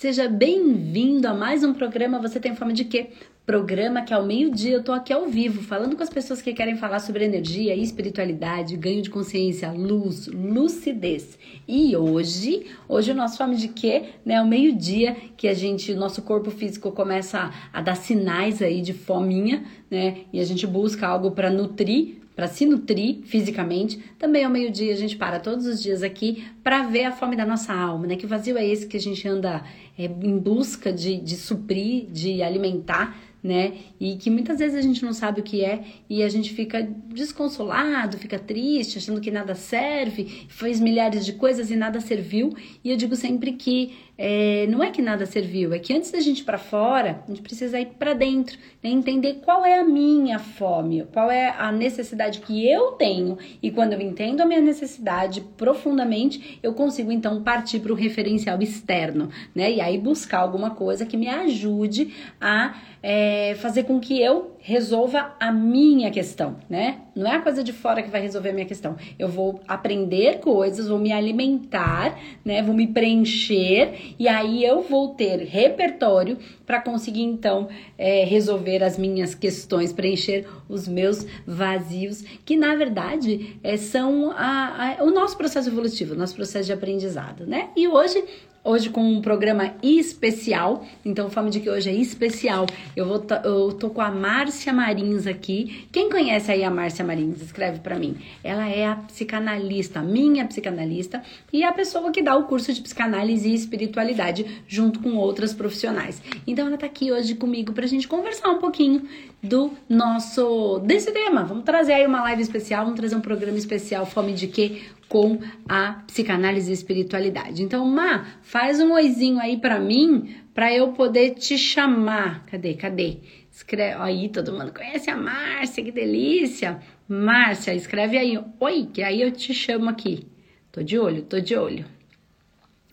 Seja bem-vindo a mais um programa Você Tem Fome de Quê? Programa que ao meio-dia eu tô aqui ao vivo, falando com as pessoas que querem falar sobre energia, espiritualidade, ganho de consciência, luz, lucidez. E hoje, hoje o nosso Fome de Quê? Né, ao meio-dia que a gente, o nosso corpo físico começa a, a dar sinais aí de fominha, né? E a gente busca algo para nutrir para se nutrir fisicamente. Também ao meio-dia a gente para todos os dias aqui para ver a fome da nossa alma, né? Que vazio é esse que a gente anda é, em busca de, de suprir, de alimentar né? E que muitas vezes a gente não sabe o que é e a gente fica desconsolado, fica triste, achando que nada serve, fez milhares de coisas e nada serviu. E eu digo sempre que é, não é que nada serviu, é que antes da gente ir para fora, a gente precisa ir para dentro, né? entender qual é a minha fome, qual é a necessidade que eu tenho. E quando eu entendo a minha necessidade profundamente, eu consigo então partir para o referencial externo, né? E aí buscar alguma coisa que me ajude a é, fazer com que eu resolva a minha questão, né? Não é a coisa de fora que vai resolver a minha questão. Eu vou aprender coisas, vou me alimentar, né? Vou me preencher e aí eu vou ter repertório para conseguir então é, resolver as minhas questões, preencher os meus vazios, que na verdade é, são a, a, o nosso processo evolutivo, o nosso processo de aprendizado, né? E hoje hoje com um programa especial. Então, o Fama de que hoje é especial. Eu vou eu tô com a Márcia Marins aqui. Quem conhece aí a Márcia Marins? Escreve para mim. Ela é a psicanalista, minha psicanalista e a pessoa que dá o curso de psicanálise e espiritualidade junto com outras profissionais. Então, ela tá aqui hoje comigo pra gente conversar um pouquinho do nosso desse tema. Vamos trazer aí uma live especial, vamos trazer um programa especial Fome de quê? Com a psicanálise e espiritualidade. Então, Ma, faz um oizinho aí para mim, para eu poder te chamar. Cadê? Cadê? Escreve aí, todo mundo conhece a Márcia, que delícia. Márcia, escreve aí, oi, que aí eu te chamo aqui. Tô de olho, tô de olho.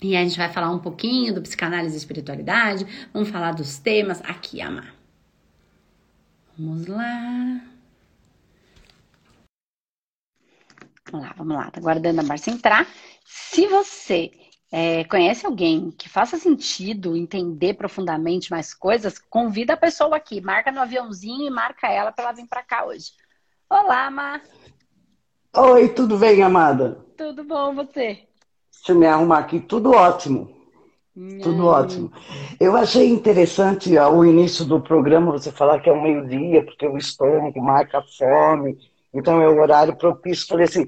E a gente vai falar um pouquinho do psicanálise e espiritualidade, vamos falar dos temas aqui, Amar. Vamos lá. Vamos lá, vamos lá. Tá guardando a Márcia entrar. Se você é, conhece alguém que faça sentido entender profundamente mais coisas, convida a pessoa aqui. Marca no aviãozinho e marca ela para ela vir para cá hoje. Olá, Má. Oi, tudo bem, amada? Tudo bom, você? Deixa eu me arrumar aqui. Tudo ótimo. Tudo ótimo. Eu achei interessante o início do programa você falar que é o meio-dia, porque o estômago marca a fome então é o horário propício. Falei assim,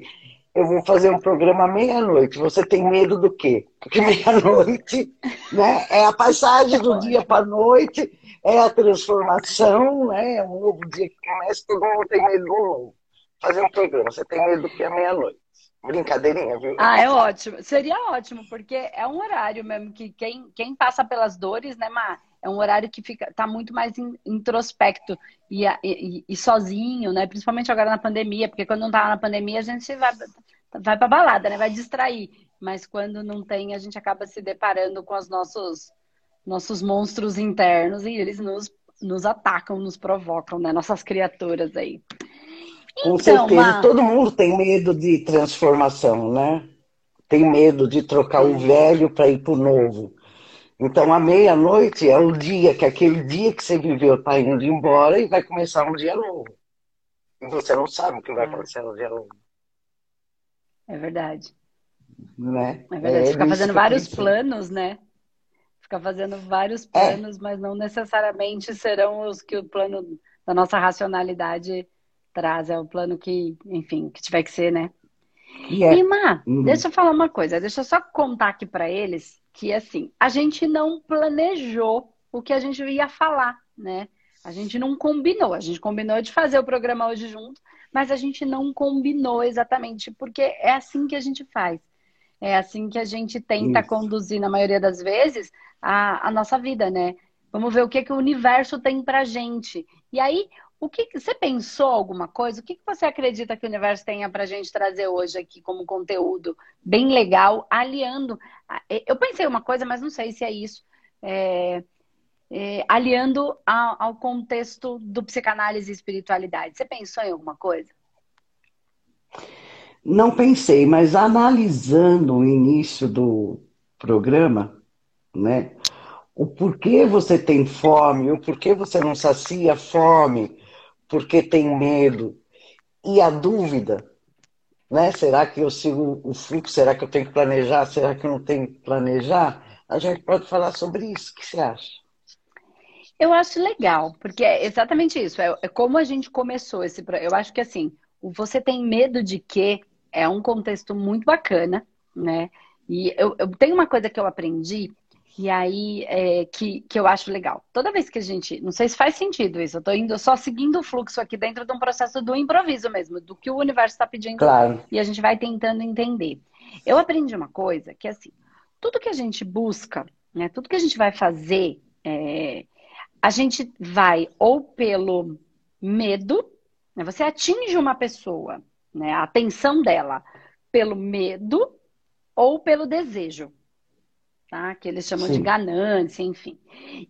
eu vou fazer um programa meia-noite. Você tem medo do quê? Porque meia-noite né, é a passagem do dia para a noite, é a transformação, né, é um novo dia que começa, todo mundo tem medo do novo. Fazer um programa, você tem medo do que é meia-noite. Brincadeirinha, viu? Ah, é ótimo. Seria ótimo, porque é um horário mesmo que quem, quem passa pelas dores, né, Mar? É um horário que fica tá muito mais introspecto e, e, e, sozinho, né? Principalmente agora na pandemia, porque quando não tá na pandemia a gente vai, vai pra balada, né? Vai distrair. Mas quando não tem, a gente acaba se deparando com os nossos, nossos monstros internos e eles nos, nos atacam, nos provocam, né? Nossas criaturas aí. Com então, certeza, todo mundo tem medo de transformação, né? Tem medo de trocar o velho para ir para o novo. Então, a meia-noite é o dia que aquele dia que você viveu está indo embora e vai começar um dia novo. E você não sabe o que vai é. acontecer no dia novo. É verdade. Né? É verdade. É, Fica fazendo vários planos, né? Fica fazendo vários é. planos, é. mas não necessariamente serão os que o plano da nossa racionalidade traz. É o plano que, enfim, que tiver que ser, né? Yeah. E, Má, uhum. deixa eu falar uma coisa. Deixa eu só contar aqui para eles que assim, a gente não planejou o que a gente ia falar, né? A gente não combinou, a gente combinou de fazer o programa hoje junto, mas a gente não combinou exatamente, porque é assim que a gente faz. É assim que a gente tenta Isso. conduzir, na maioria das vezes, a, a nossa vida, né? Vamos ver o que, que o universo tem pra gente. E aí, o que você pensou alguma coisa? O que, que você acredita que o universo tenha para a gente trazer hoje aqui como conteúdo bem legal, aliando? Eu pensei uma coisa, mas não sei se é isso. É, é, aliando ao, ao, contexto do psicanálise e espiritualidade. Você pensou em alguma coisa? Não pensei, mas analisando o início do programa, né? o porquê você tem fome, o porquê você não sacia fome, porque tem medo. E a dúvida, né? Será que eu sigo o fluxo? Será que eu tenho que planejar? Será que eu não tenho que planejar? A gente pode falar sobre isso. O que você acha? Eu acho legal, porque é exatamente isso. É, é como a gente começou esse. Eu acho que assim, o você tem medo de quê é um contexto muito bacana, né? E eu, eu tenho uma coisa que eu aprendi e aí, é, que, que eu acho legal. Toda vez que a gente. Não sei se faz sentido isso, eu tô indo só seguindo o fluxo aqui dentro de um processo do improviso mesmo, do que o universo está pedindo. Claro. E a gente vai tentando entender. Eu aprendi uma coisa que é assim: tudo que a gente busca, né, tudo que a gente vai fazer, é, a gente vai ou pelo medo, né, você atinge uma pessoa, né, a atenção dela pelo medo ou pelo desejo tá? Que eles chamam Sim. de ganância, enfim.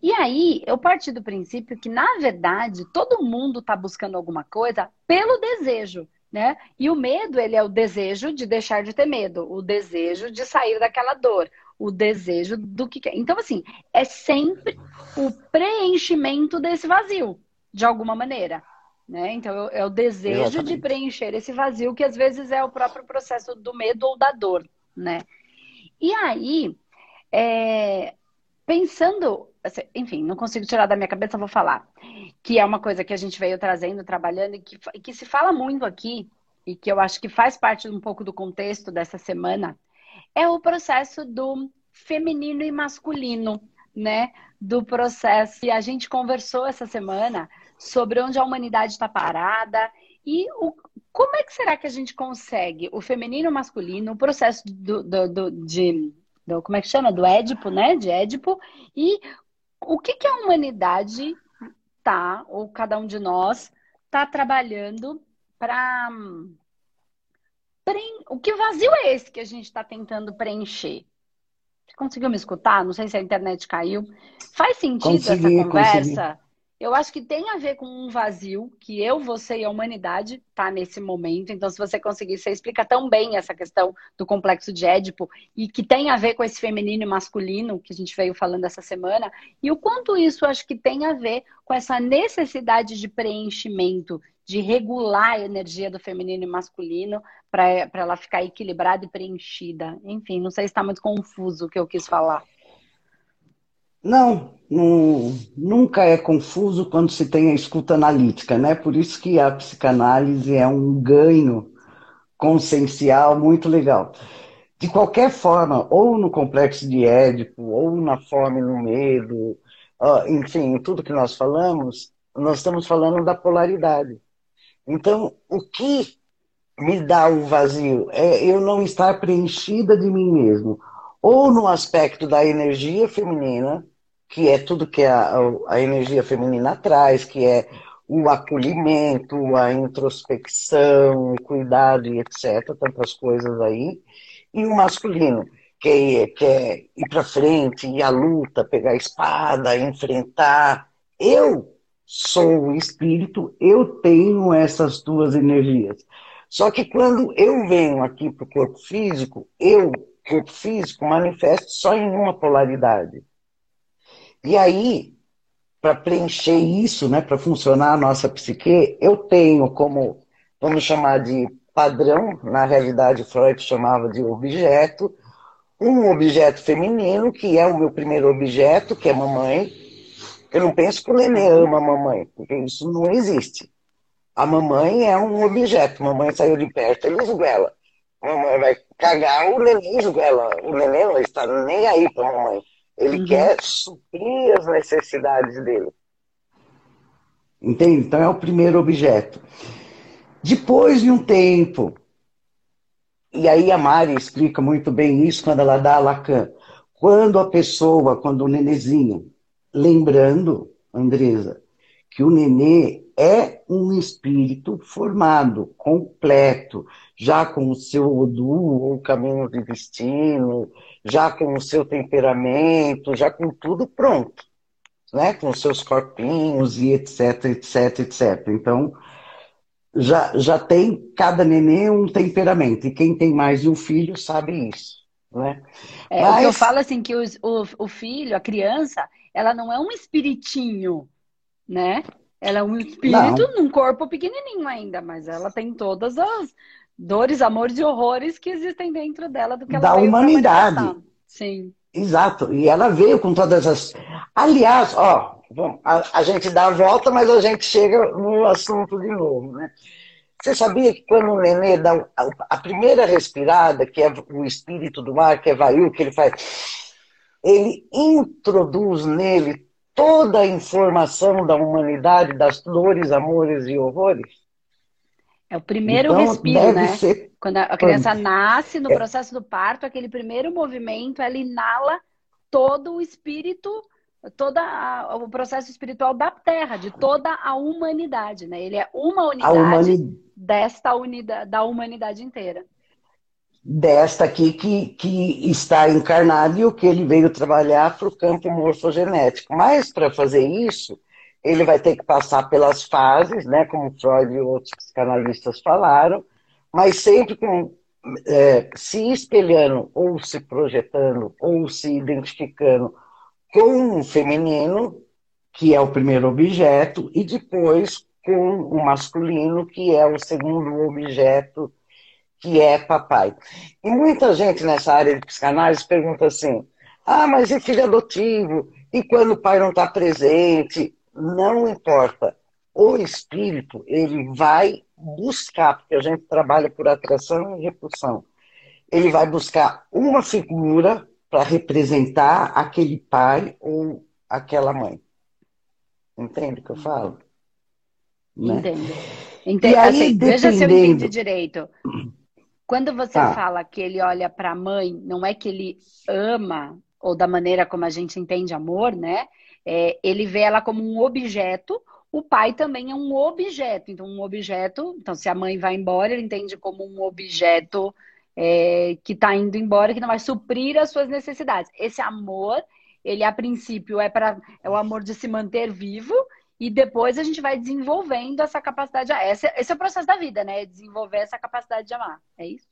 E aí, eu parti do princípio que, na verdade, todo mundo está buscando alguma coisa pelo desejo, né? E o medo, ele é o desejo de deixar de ter medo, o desejo de sair daquela dor, o desejo do que quer. Então, assim, é sempre o preenchimento desse vazio, de alguma maneira. Né? Então, é o desejo Exatamente. de preencher esse vazio, que às vezes é o próprio processo do medo ou da dor, né? E aí, é, pensando, assim, enfim, não consigo tirar da minha cabeça, vou falar, que é uma coisa que a gente veio trazendo, trabalhando e que, que se fala muito aqui, e que eu acho que faz parte um pouco do contexto dessa semana, é o processo do feminino e masculino, né? Do processo. E a gente conversou essa semana sobre onde a humanidade está parada e o, como é que será que a gente consegue o feminino e o masculino, o processo do, do, do de do, como é que chama? Do Édipo, né? De Édipo. E o que, que a humanidade tá, ou cada um de nós, tá trabalhando para. O que vazio é esse que a gente está tentando preencher? Você conseguiu me escutar? Não sei se a internet caiu. Faz sentido consegui, essa conversa? Consegui. Eu acho que tem a ver com um vazio que eu, você e a humanidade tá nesse momento. Então, se você conseguir, você explica tão bem essa questão do complexo de Édipo e que tem a ver com esse feminino e masculino que a gente veio falando essa semana. E o quanto isso acho que tem a ver com essa necessidade de preenchimento, de regular a energia do feminino e masculino para ela ficar equilibrada e preenchida. Enfim, não sei se está muito confuso o que eu quis falar. Não, não, nunca é confuso quando se tem a escuta analítica, né? Por isso que a psicanálise é um ganho consciencial muito legal. De qualquer forma, ou no complexo de Édipo, ou na fome no medo, enfim, tudo que nós falamos, nós estamos falando da polaridade. Então, o que me dá o vazio é eu não estar preenchida de mim mesmo, ou no aspecto da energia feminina, que é tudo que a, a energia feminina traz, que é o acolhimento, a introspecção, o cuidado e etc., tantas coisas aí, e o masculino, que é, que é ir para frente, ir à luta, pegar a espada, enfrentar. Eu sou o espírito, eu tenho essas duas energias. Só que quando eu venho aqui para o corpo físico, eu, corpo físico, manifesto só em uma polaridade. E aí, para preencher isso, né, para funcionar a nossa psique, eu tenho como, vamos chamar de padrão, na realidade Freud chamava de objeto, um objeto feminino, que é o meu primeiro objeto, que é mamãe. Eu não penso que o neném ama a mamãe, porque isso não existe. A mamãe é um objeto. Mamãe saiu de perto, ele esguela. Mamãe vai cagar, o neném esguela. O neném não está nem aí para mamãe. Ele uhum. quer suprir as necessidades dele. Entende? Então é o primeiro objeto. Depois de um tempo, e aí a Mari explica muito bem isso quando ela dá a Lacan. Quando a pessoa, quando o nenezinho, lembrando, Andresa, que o nenê é um espírito formado, completo, já com o seu Odu, ou caminho de destino, já com o seu temperamento, já com tudo pronto, né? Com os seus corpinhos e etc, etc, etc. Então, já, já tem cada neném um temperamento, e quem tem mais de um filho sabe isso. Né? É, Mas... Eu falo assim, que os, o, o filho, a criança, ela não é um espiritinho, né? Ela é um espírito não. num corpo pequenininho ainda, mas ela tem todas as dores, amores e horrores que existem dentro dela do que ela da humanidade. Sim. Exato. E ela veio com todas as. Aliás, ó, a, a gente dá a volta, mas a gente chega no assunto de novo, né? Você sabia que quando o nenê dá a primeira respirada, que é o espírito do ar, que é Vaiu, que ele faz, ele introduz nele toda a informação da humanidade, das dores, amores e horrores? É o primeiro então, respiro, né? Ser... Quando a criança nasce, no é. processo do parto, aquele primeiro movimento, ela inala todo o espírito todo o processo espiritual da Terra, de toda a humanidade, né? Ele é uma unidade humani... desta unidade, da humanidade inteira. Desta aqui que, que está encarnado e o que ele veio trabalhar para o campo morfogenético. Mas para fazer isso, ele vai ter que passar pelas fases, né? Como Freud e outros psicanalistas falaram, mas sempre com é, se espelhando ou se projetando ou se identificando com o feminino, que é o primeiro objeto, e depois com o masculino, que é o segundo objeto, que é papai. E muita gente nessa área de psicanálise pergunta assim: ah, mas e filho adotivo? E quando o pai não está presente? Não importa. O espírito, ele vai buscar, porque a gente trabalha por atração e repulsão, ele vai buscar uma figura para representar aquele pai ou aquela mãe. Entende o que eu falo? Né? Entendo. Entendo. Aí, assim, dependendo... Veja se eu entendi direito. Quando você ah. fala que ele olha para a mãe, não é que ele ama, ou da maneira como a gente entende amor, né? É, ele vê ela como um objeto, o pai também é um objeto. Então, um objeto, então, se a mãe vai embora, ele entende como um objeto é, que está indo embora, que não vai suprir as suas necessidades. Esse amor, ele a princípio é para é o amor de se manter vivo e depois a gente vai desenvolvendo essa capacidade. Esse, esse é o processo da vida, né? Desenvolver essa capacidade de amar. É isso?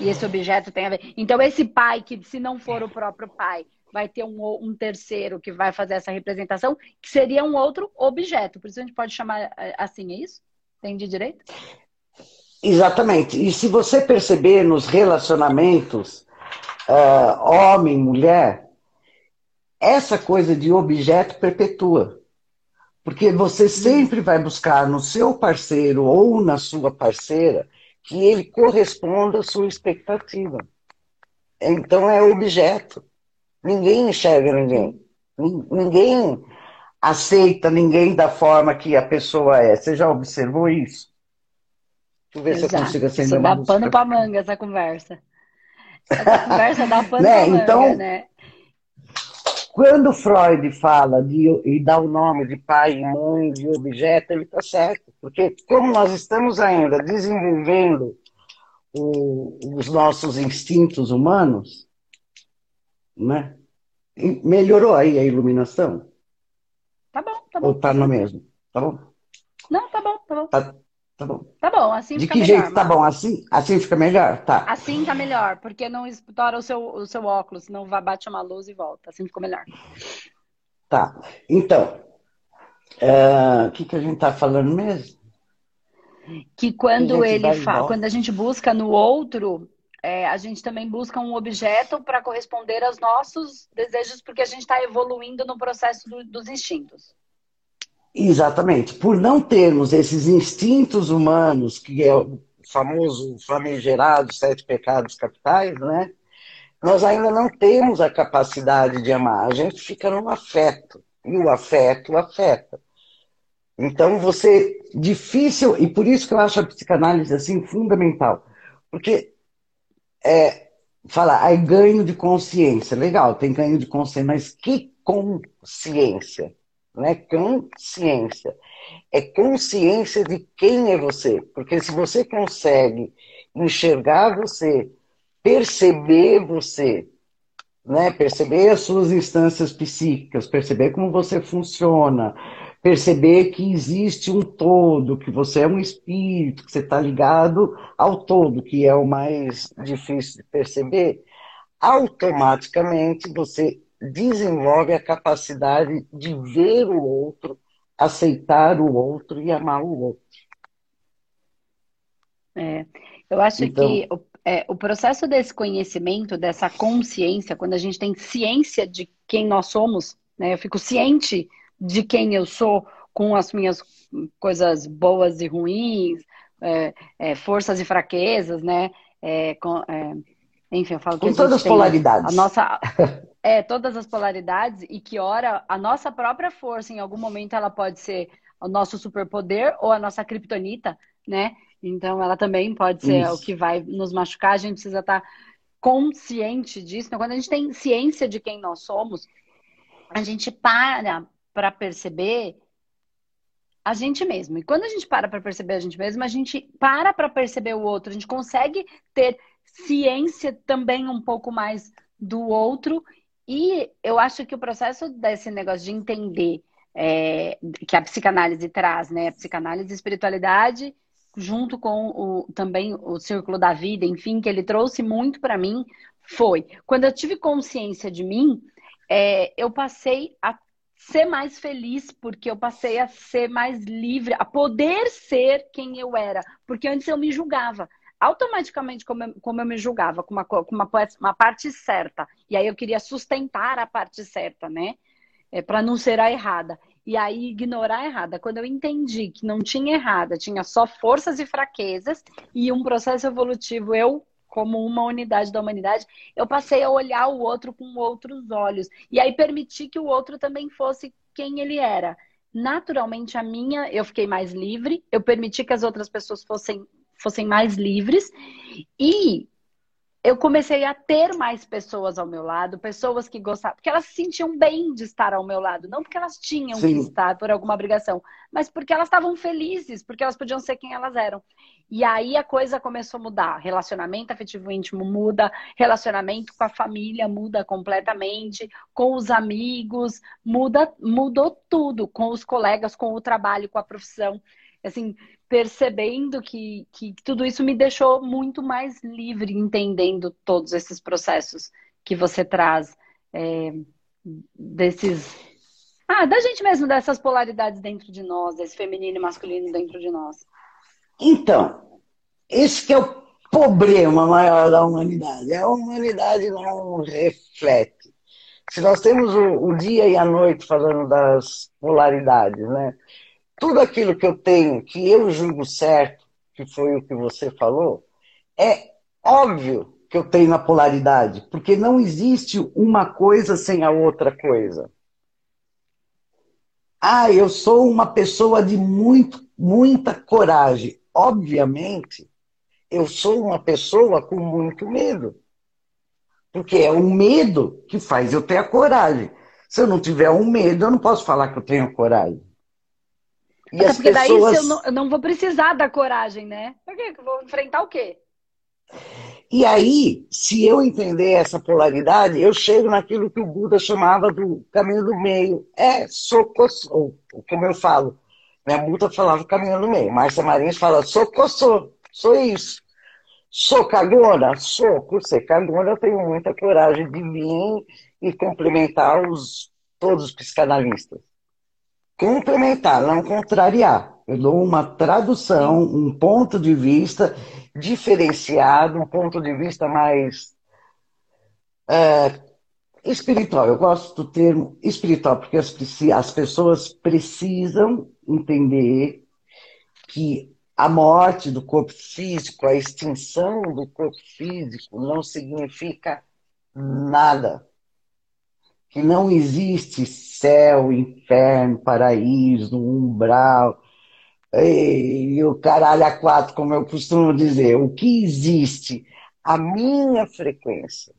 E esse objeto tem a ver. Então, esse pai, que se não for o próprio pai, vai ter um, um terceiro que vai fazer essa representação, que seria um outro objeto. Por isso a gente pode chamar é, assim, é isso? Entendi direito? Exatamente. E se você perceber nos relacionamentos uh, homem, mulher, essa coisa de objeto perpetua. Porque você sempre vai buscar no seu parceiro ou na sua parceira que ele corresponda à sua expectativa. Então é objeto. Ninguém enxerga ninguém. Ninguém aceita ninguém da forma que a pessoa é. Você já observou isso? Deixa eu ver Exato. se eu consigo acender Isso dá pano pra manga essa conversa. Essa conversa dá pano né? pra manga, então, né? Quando Freud fala de, e dá o nome de pai e mãe, de objeto, ele está certo. Porque como nós estamos ainda desenvolvendo o, os nossos instintos humanos, né? melhorou aí a iluminação? Tá bom, tá bom. Ou tá no mesmo? Tá bom? Não, tá bom, tá bom. Tá, Tá bom. Tá bom, assim De fica melhor. De que jeito tá bom? Assim, assim fica melhor? Tá. Assim tá melhor, porque não estoura o seu, o seu óculos, senão vai bate uma luz e volta. Assim ficou melhor. Tá. Então, é, o uh, que, que a gente tá falando mesmo? Que quando ele fala, quando a gente busca no outro, é, a gente também busca um objeto para corresponder aos nossos desejos, porque a gente está evoluindo no processo do, dos instintos. Exatamente. Por não termos esses instintos humanos, que é o famoso famigerado sete pecados capitais, né? Nós ainda não temos a capacidade de amar. A gente fica no afeto. E o afeto afeta. Então você difícil e por isso que eu acho a psicanálise assim fundamental, porque é falar aí ganho de consciência, legal, tem ganho de consciência, mas que consciência? não é consciência. É consciência de quem é você. Porque se você consegue enxergar você, perceber você, né? perceber as suas instâncias psíquicas, perceber como você funciona, perceber que existe um todo, que você é um espírito, que você está ligado ao todo, que é o mais difícil de perceber, automaticamente você desenvolve a capacidade de ver o outro, aceitar o outro e amar o outro. É, eu acho então, que o, é, o processo desse conhecimento, dessa consciência, quando a gente tem ciência de quem nós somos, né? Eu fico ciente de quem eu sou com as minhas coisas boas e ruins, é, é, forças e fraquezas, né? É, com, é, enfim, eu falo que com todas as polaridades. A nossa, é, todas as polaridades e que ora a nossa própria força, em algum momento, ela pode ser o nosso superpoder ou a nossa criptonita, né? Então, ela também pode ser Isso. o que vai nos machucar. A gente precisa estar consciente disso. Então, quando a gente tem ciência de quem nós somos, a gente para para perceber a gente mesmo. E quando a gente para para perceber a gente mesmo, a gente para para perceber o outro. A gente consegue ter ciência também um pouco mais do outro. E eu acho que o processo desse negócio de entender é, que a psicanálise traz, né? A psicanálise e espiritualidade junto com o, também o Círculo da Vida, enfim, que ele trouxe muito para mim, foi quando eu tive consciência de mim, é, eu passei a ser mais feliz, porque eu passei a ser mais livre, a poder ser quem eu era, porque antes eu me julgava. Automaticamente, como eu, como eu me julgava, com uma, com uma, uma parte certa. E aí eu queria sustentar a parte certa, né? É, para não ser a errada e aí ignorar a errada. Quando eu entendi que não tinha errada, tinha só forças e fraquezas e um processo evolutivo, eu como uma unidade da humanidade, eu passei a olhar o outro com outros olhos. E aí permitir que o outro também fosse quem ele era. Naturalmente, a minha, eu fiquei mais livre, eu permiti que as outras pessoas fossem, fossem mais livres. E eu comecei a ter mais pessoas ao meu lado, pessoas que gostavam, porque elas se sentiam bem de estar ao meu lado, não porque elas tinham Sim. que estar por alguma obrigação, mas porque elas estavam felizes, porque elas podiam ser quem elas eram. E aí a coisa começou a mudar. Relacionamento afetivo íntimo muda, relacionamento com a família muda completamente, com os amigos, muda, mudou tudo, com os colegas, com o trabalho, com a profissão. Assim, percebendo que, que tudo isso me deixou muito mais livre, entendendo todos esses processos que você traz, é, desses. Ah, da gente mesmo, dessas polaridades dentro de nós, desse feminino e masculino dentro de nós. Então, esse que é o problema maior da humanidade. A humanidade não reflete. Se nós temos o, o dia e a noite falando das polaridades, né? Tudo aquilo que eu tenho, que eu julgo certo, que foi o que você falou, é óbvio que eu tenho na polaridade, porque não existe uma coisa sem a outra coisa. Ah, eu sou uma pessoa de muito, muita coragem. Obviamente, eu sou uma pessoa com muito medo. Porque é o medo que faz eu ter a coragem. Se eu não tiver um medo, eu não posso falar que eu tenho coragem. E Até porque pessoas... daí eu não, eu não, vou precisar da coragem, né? Por quê? Eu vou enfrentar o quê? E aí, se eu entender essa polaridade, eu chego naquilo que o Buda chamava do caminho do meio. É socossô, como eu falo. Minha Buda falava caminho do meio. Márcia Marins fala socossô, sou isso. Sou cagona? Sou. Por ser cagona, eu tenho muita coragem de vir e complementar os, todos os psicanalistas complementar, não contrariar. Eu dou uma tradução, um ponto de vista diferenciado, um ponto de vista mais é, espiritual. Eu gosto do termo espiritual, porque as, as pessoas precisam entender que a morte do corpo físico, a extinção do corpo físico, não significa nada que não existe céu, inferno, paraíso, umbral, e o caralho a quatro, como eu costumo dizer. O que existe? A minha frequência.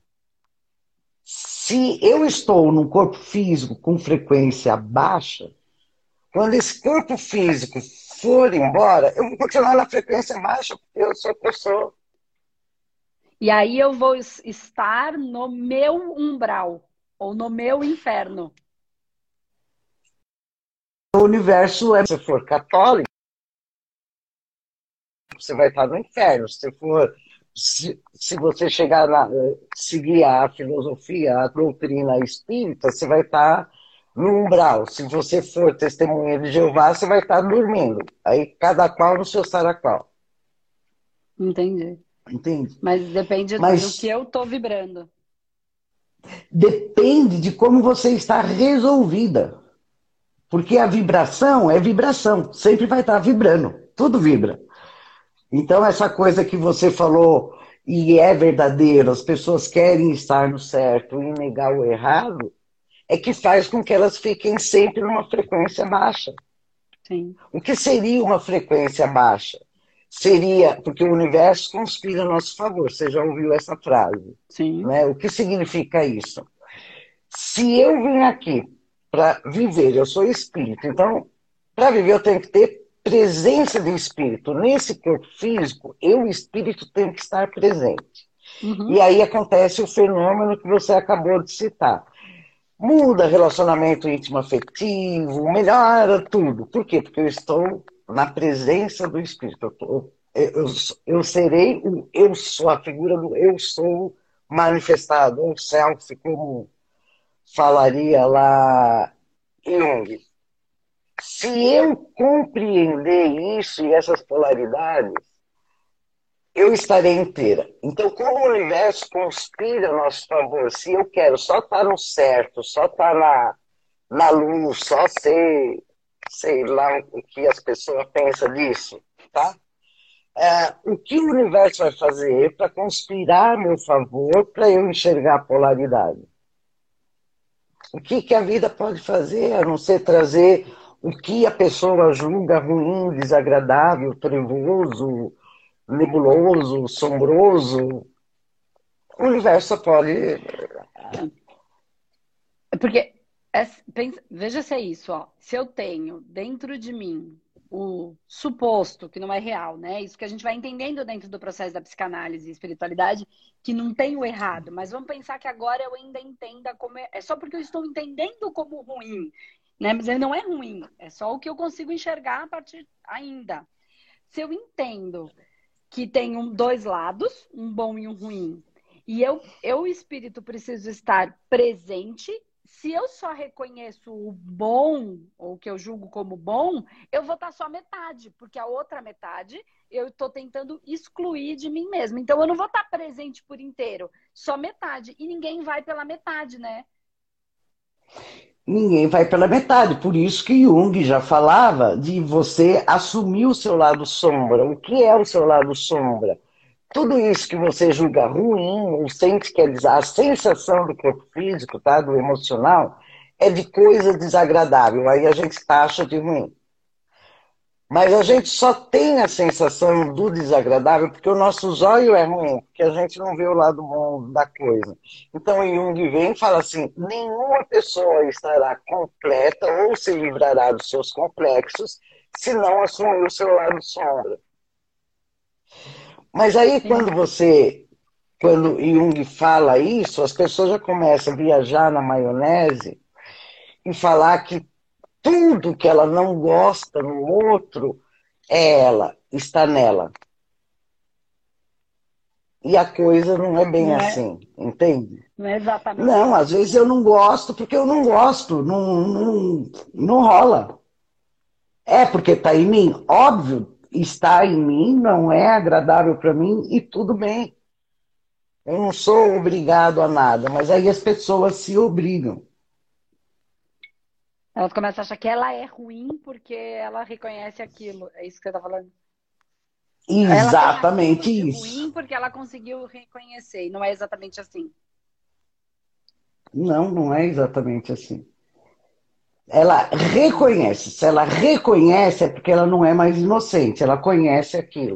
Se eu estou num corpo físico com frequência baixa, quando esse corpo físico for embora, eu vou continuar na frequência baixa, porque eu sou pessoa. E aí eu vou estar no meu umbral ou no meu inferno? O universo é, se for católico, você vai estar no inferno. Se for se, se você chegar na, seguir a filosofia, a doutrina espírita, você vai estar no umbral. Se você for testemunha de Jeová, você vai estar dormindo. Aí cada qual no seu saraqual. Entendi. Entende? Mas depende Mas... do que eu estou vibrando. Depende de como você está resolvida. Porque a vibração é vibração, sempre vai estar vibrando, tudo vibra. Então, essa coisa que você falou, e é verdadeiro, as pessoas querem estar no certo e negar o errado, é que faz com que elas fiquem sempre numa frequência baixa. Sim. O que seria uma frequência baixa? Seria, porque o universo conspira a nosso favor, você já ouviu essa frase. Sim. Né? O que significa isso? Se eu vim aqui para viver, eu sou espírito, então, para viver eu tenho que ter presença do espírito. Nesse corpo físico, eu, espírito, tenho que estar presente. Uhum. E aí acontece o fenômeno que você acabou de citar. Muda relacionamento íntimo afetivo, melhora tudo. Por quê? Porque eu estou na presença do espírito. Eu, tô, eu, eu serei o eu sou, a figura do eu sou manifestado, o self, como falaria lá Jung. Se eu compreender isso e essas polaridades, eu estarei inteira. Então, como o universo conspira a nosso favor, se eu quero só estar no certo, só estar na, na luz, só ser, sei lá o que as pessoas pensam disso, tá? É, o que o universo vai fazer para conspirar a meu favor para eu enxergar a polaridade? O que, que a vida pode fazer a não ser trazer o que a pessoa julga ruim, desagradável, trevoso, nebuloso, sombroso? O universo pode. Porque, é, pensa, veja se é isso, ó. Se eu tenho dentro de mim o suposto, que não é real, né? Isso que a gente vai entendendo dentro do processo da psicanálise e espiritualidade, que não tem o errado, mas vamos pensar que agora eu ainda entenda como é, é só porque eu estou entendendo como ruim, né? Mas ele não é ruim, é só o que eu consigo enxergar a partir ainda. Se eu entendo que tem um, dois lados, um bom e um ruim, e eu, eu, espírito, preciso estar presente se eu só reconheço o bom, ou o que eu julgo como bom, eu vou estar só metade, porque a outra metade eu estou tentando excluir de mim mesmo. Então eu não vou estar presente por inteiro, só metade. E ninguém vai pela metade, né? Ninguém vai pela metade. Por isso que Jung já falava de você assumir o seu lado sombra. O que é o seu lado sombra? Tudo isso que você julga ruim, ou sente, quer dizer, a sensação do corpo físico, tá, do emocional, é de coisa desagradável, aí a gente taxa de ruim. Mas a gente só tem a sensação do desagradável porque o nosso zóio é ruim, porque a gente não vê o lado bom da coisa. Então Jung vem e fala assim: nenhuma pessoa estará completa ou se livrará dos seus complexos se não assumir o seu lado sombra. Mas aí quando você, quando Jung fala isso, as pessoas já começam a viajar na maionese e falar que tudo que ela não gosta no outro é ela, está nela. E a coisa não é bem não é, assim, entende? Não é exatamente. Não, às vezes eu não gosto porque eu não gosto, não, não, não rola. É porque está em mim? Óbvio, está em mim, não é agradável para mim e tudo bem. Eu não sou obrigado a nada, mas aí as pessoas se obrigam. Elas começam a achar que ela é ruim porque ela reconhece aquilo. É isso que você está falando? Exatamente ela isso. ruim porque ela conseguiu reconhecer. E não é exatamente assim. Não, não é exatamente assim ela reconhece. Se ela reconhece, é porque ela não é mais inocente, ela conhece aquilo.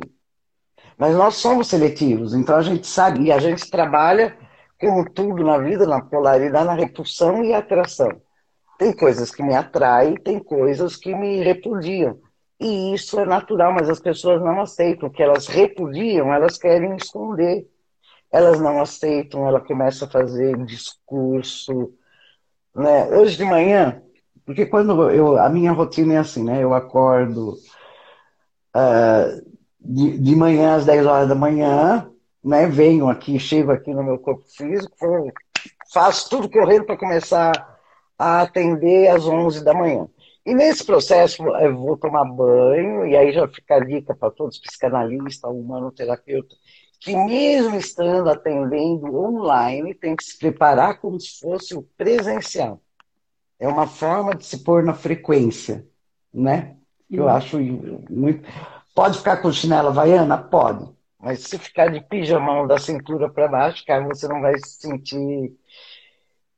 Mas nós somos seletivos, então a gente sabe, e a gente trabalha com tudo na vida, na polaridade, na repulsão e atração. Tem coisas que me atraem, tem coisas que me repudiam. E isso é natural, mas as pessoas não aceitam. O que elas repudiam, elas querem esconder. Elas não aceitam, ela começa a fazer discurso. Né? Hoje de manhã, porque quando eu, a minha rotina é assim, né? Eu acordo uh, de, de manhã às 10 horas da manhã, né? Venho aqui, chego aqui no meu corpo físico, faço tudo correndo para começar a atender às 11 da manhã. E nesse processo eu vou tomar banho, e aí já fica a dica para todos, psicanalistas, humanoterapeuta, que mesmo estando atendendo online, tem que se preparar como se fosse o presencial. É uma forma de se pôr na frequência, né? Eu acho muito. Pode ficar com chinela havaiana? Pode. Mas se ficar de pijamão da cintura para baixo, cara, você não vai se sentir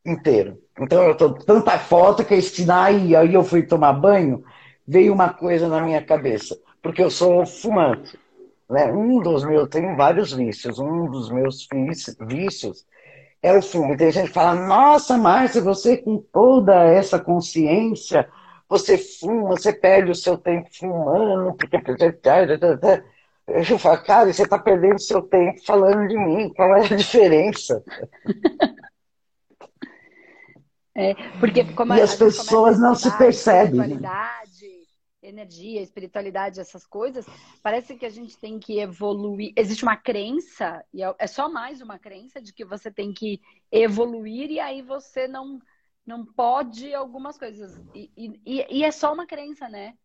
inteiro. Então eu tô tanta foto que esse aí, aí eu fui tomar banho, veio uma coisa na minha cabeça, porque eu sou fumante. Né? Um dos meus, tem vários vícios, um dos meus vícios é o fumo. E tem gente fala, nossa, Márcia, você com toda essa consciência, você fuma, você perde o seu tempo fumando, porque... Eu falo, cara, você está perdendo seu tempo falando de mim, qual é a diferença? É, porque como e as pessoas não se percebem. Né? Energia, espiritualidade, essas coisas, parece que a gente tem que evoluir. Existe uma crença, e é, é só mais uma crença, de que você tem que evoluir e aí você não, não pode algumas coisas. E, e, e é só uma crença, né?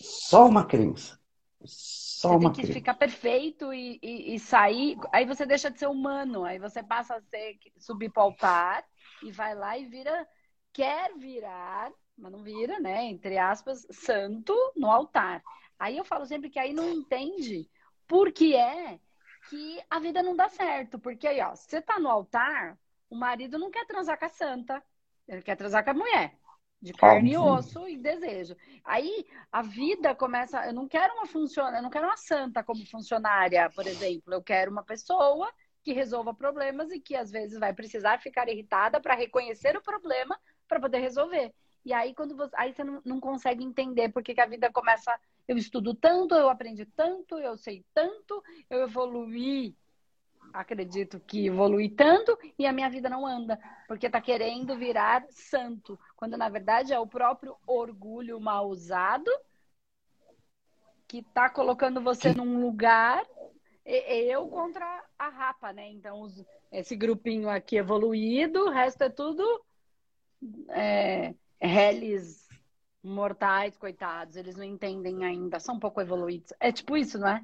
Só uma crença. Só você uma tem que ficar perfeito e, e, e, sair. Aí você deixa de ser humano. Aí você passa a ser, subir para o altar e vai lá e vira. Quer virar, mas não vira, né? Entre aspas, santo no altar. Aí eu falo sempre que aí não entende por que é que a vida não dá certo. Porque aí, ó, você tá no altar, o marido não quer transar com a santa, ele quer transar com a mulher de carne e osso e desejo. Aí a vida começa. Eu não quero uma funcionária, eu não quero uma santa como funcionária, por exemplo. Eu quero uma pessoa que resolva problemas e que às vezes vai precisar ficar irritada para reconhecer o problema para poder resolver. E aí quando você, aí você não, não consegue entender porque que a vida começa. Eu estudo tanto, eu aprendi tanto, eu sei tanto, eu evoluí acredito que evolui tanto e a minha vida não anda, porque está querendo virar santo, quando na verdade é o próprio orgulho mal usado que está colocando você num lugar eu contra a rapa, né? Então esse grupinho aqui evoluído, o resto é tudo é, reles mortais, coitados, eles não entendem ainda, são um pouco evoluídos. É tipo isso, não é?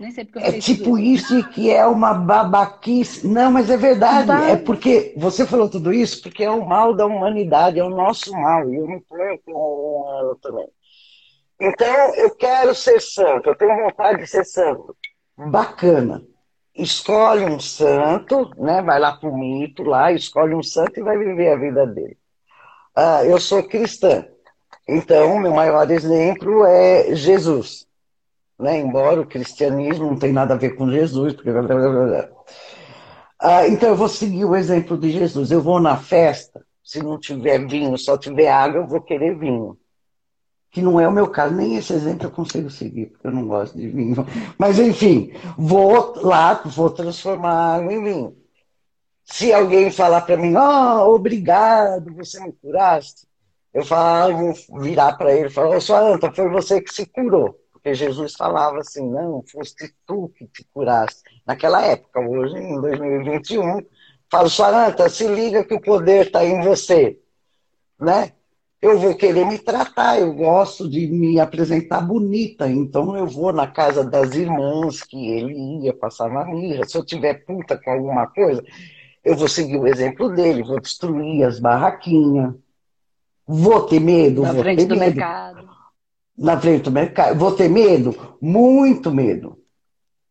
Nem sei porque eu É tipo isso. que é uma babaquice. Não, mas é verdade. É porque você falou tudo isso porque é o mal da humanidade, é o nosso mal. E eu não ponho com ela também. Então, eu quero ser santo, eu tenho vontade de ser santo. Bacana. Escolhe um santo, né? vai lá para o mito, lá, escolhe um santo e vai viver a vida dele. Ah, eu sou cristã. Então, meu maior exemplo é Jesus né? embora o cristianismo não tem nada a ver com Jesus. Porque... Ah, então eu vou seguir o exemplo de Jesus. Eu vou na festa, se não tiver vinho, só tiver água, eu vou querer vinho. Que não é o meu caso, nem esse exemplo eu consigo seguir, porque eu não gosto de vinho. Mas enfim, vou lá, vou transformar água em vinho. Se alguém falar para mim, oh, obrigado, você me curaste, eu falo, ah, vou virar para ele e falar, sua anta, foi você que se curou. Porque Jesus falava assim, não, foste tu que te curaste. Naquela época, hoje, em 2021, falo, Saranta, se liga que o poder está em você. Né? Eu vou querer me tratar, eu gosto de me apresentar bonita, então eu vou na casa das irmãs que ele ia passar na mirra. Se eu tiver puta com alguma coisa, eu vou seguir o exemplo dele, vou destruir as barraquinhas, vou ter medo, na vou frente ter do medo. mercado na frente do mercado. Vou ter medo? Muito medo.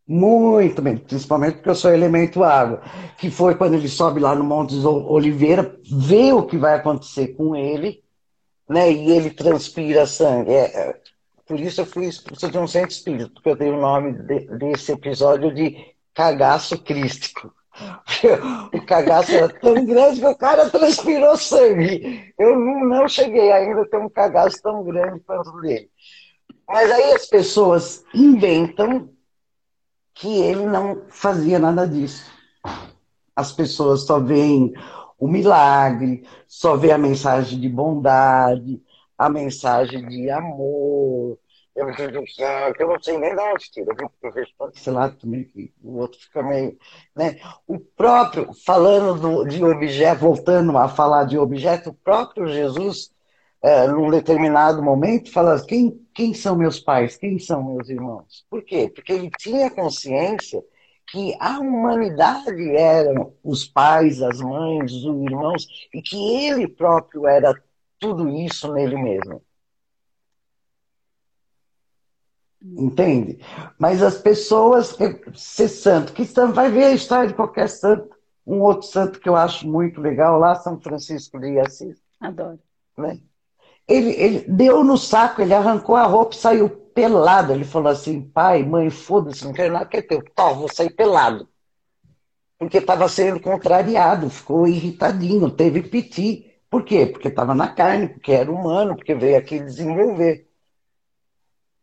Muito medo, principalmente porque eu sou elemento água, que foi quando ele sobe lá no Monte Oliveira, vê o que vai acontecer com ele, né? E ele transpira sangue. É, é, por isso eu fui expulso de um centro espírito, porque eu dei o nome de, desse episódio de cagaço crístico. O cagaço era tão grande que o cara transpirou sangue. Eu não cheguei ainda a ter um cagaço tão grande quanto dele. Mas aí as pessoas inventam que ele não fazia nada disso. As pessoas só veem o milagre, só veem a mensagem de bondade, a mensagem de amor, Eu, eu não sei nem da onde tira, viu? Porque eu vejo para esse lado também, que o outro fica meio. Né? O próprio, falando do, de objeto, voltando a falar de objeto, o próprio Jesus, é, num determinado momento, fala: quem, quem são meus pais? Quem são meus irmãos? Por quê? Porque ele tinha consciência que a humanidade eram os pais, as mães, os irmãos, e que ele próprio era tudo isso nele mesmo. Entende? Mas as pessoas, ser santo, que vai ver a história de qualquer santo. Um outro santo que eu acho muito legal lá, São Francisco de Assis. Adoro. Né? Ele, ele deu no saco, ele arrancou a roupa e saiu pelado. Ele falou assim: pai, mãe, foda-se, não quero nada que é teu. Tó, vou sair pelado. Porque estava sendo contrariado, ficou irritadinho, teve piti. Por quê? Porque estava na carne, porque era humano, porque veio aqui desenvolver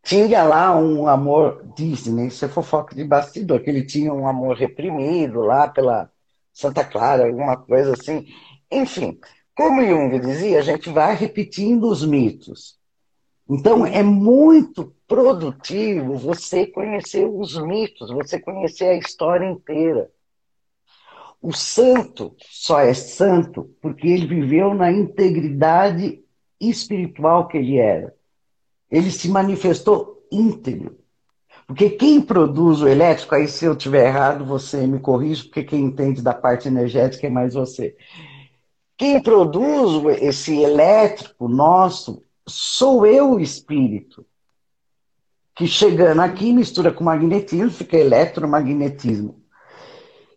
tinha lá um amor, dizem, né? isso é fofoca de bastidor, que ele tinha um amor reprimido lá pela Santa Clara, alguma coisa assim. Enfim, como Jung dizia, a gente vai repetindo os mitos. Então, é muito produtivo você conhecer os mitos, você conhecer a história inteira. O santo só é santo porque ele viveu na integridade espiritual que ele era ele se manifestou íntegro. Porque quem produz o elétrico, aí se eu tiver errado, você me corrige, porque quem entende da parte energética é mais você. Quem produz esse elétrico nosso sou eu, o espírito. Que chegando aqui mistura com magnetismo, fica eletromagnetismo.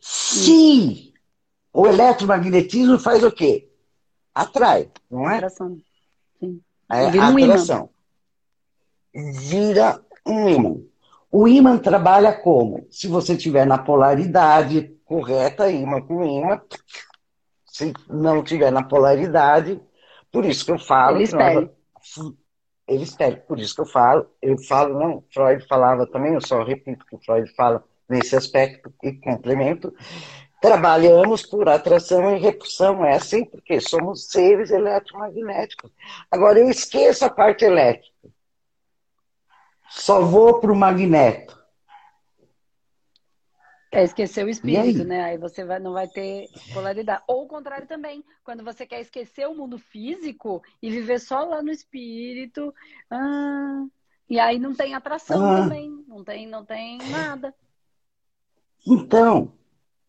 Se o eletromagnetismo faz o quê? Atrai, não é? Atração. Sim. É, atração vira um ímã. O ímã trabalha como? Se você tiver na polaridade correta, ímã com ímã. Se não tiver na polaridade, por isso que eu falo. Ele espere. Nós, ele espere. Por isso que eu falo. Eu falo, não, Freud falava também, eu só repito que Freud fala nesse aspecto e complemento. Trabalhamos por atração e repulsão, é assim, porque somos seres eletromagnéticos. Agora, eu esqueço a parte elétrica só vou para o magneto. É esquecer o espírito, aí? né? Aí você vai, não vai ter polaridade. Ou o contrário também, quando você quer esquecer o mundo físico e viver só lá no espírito, ah, e aí não tem atração ah. também, não tem, não tem nada. Então,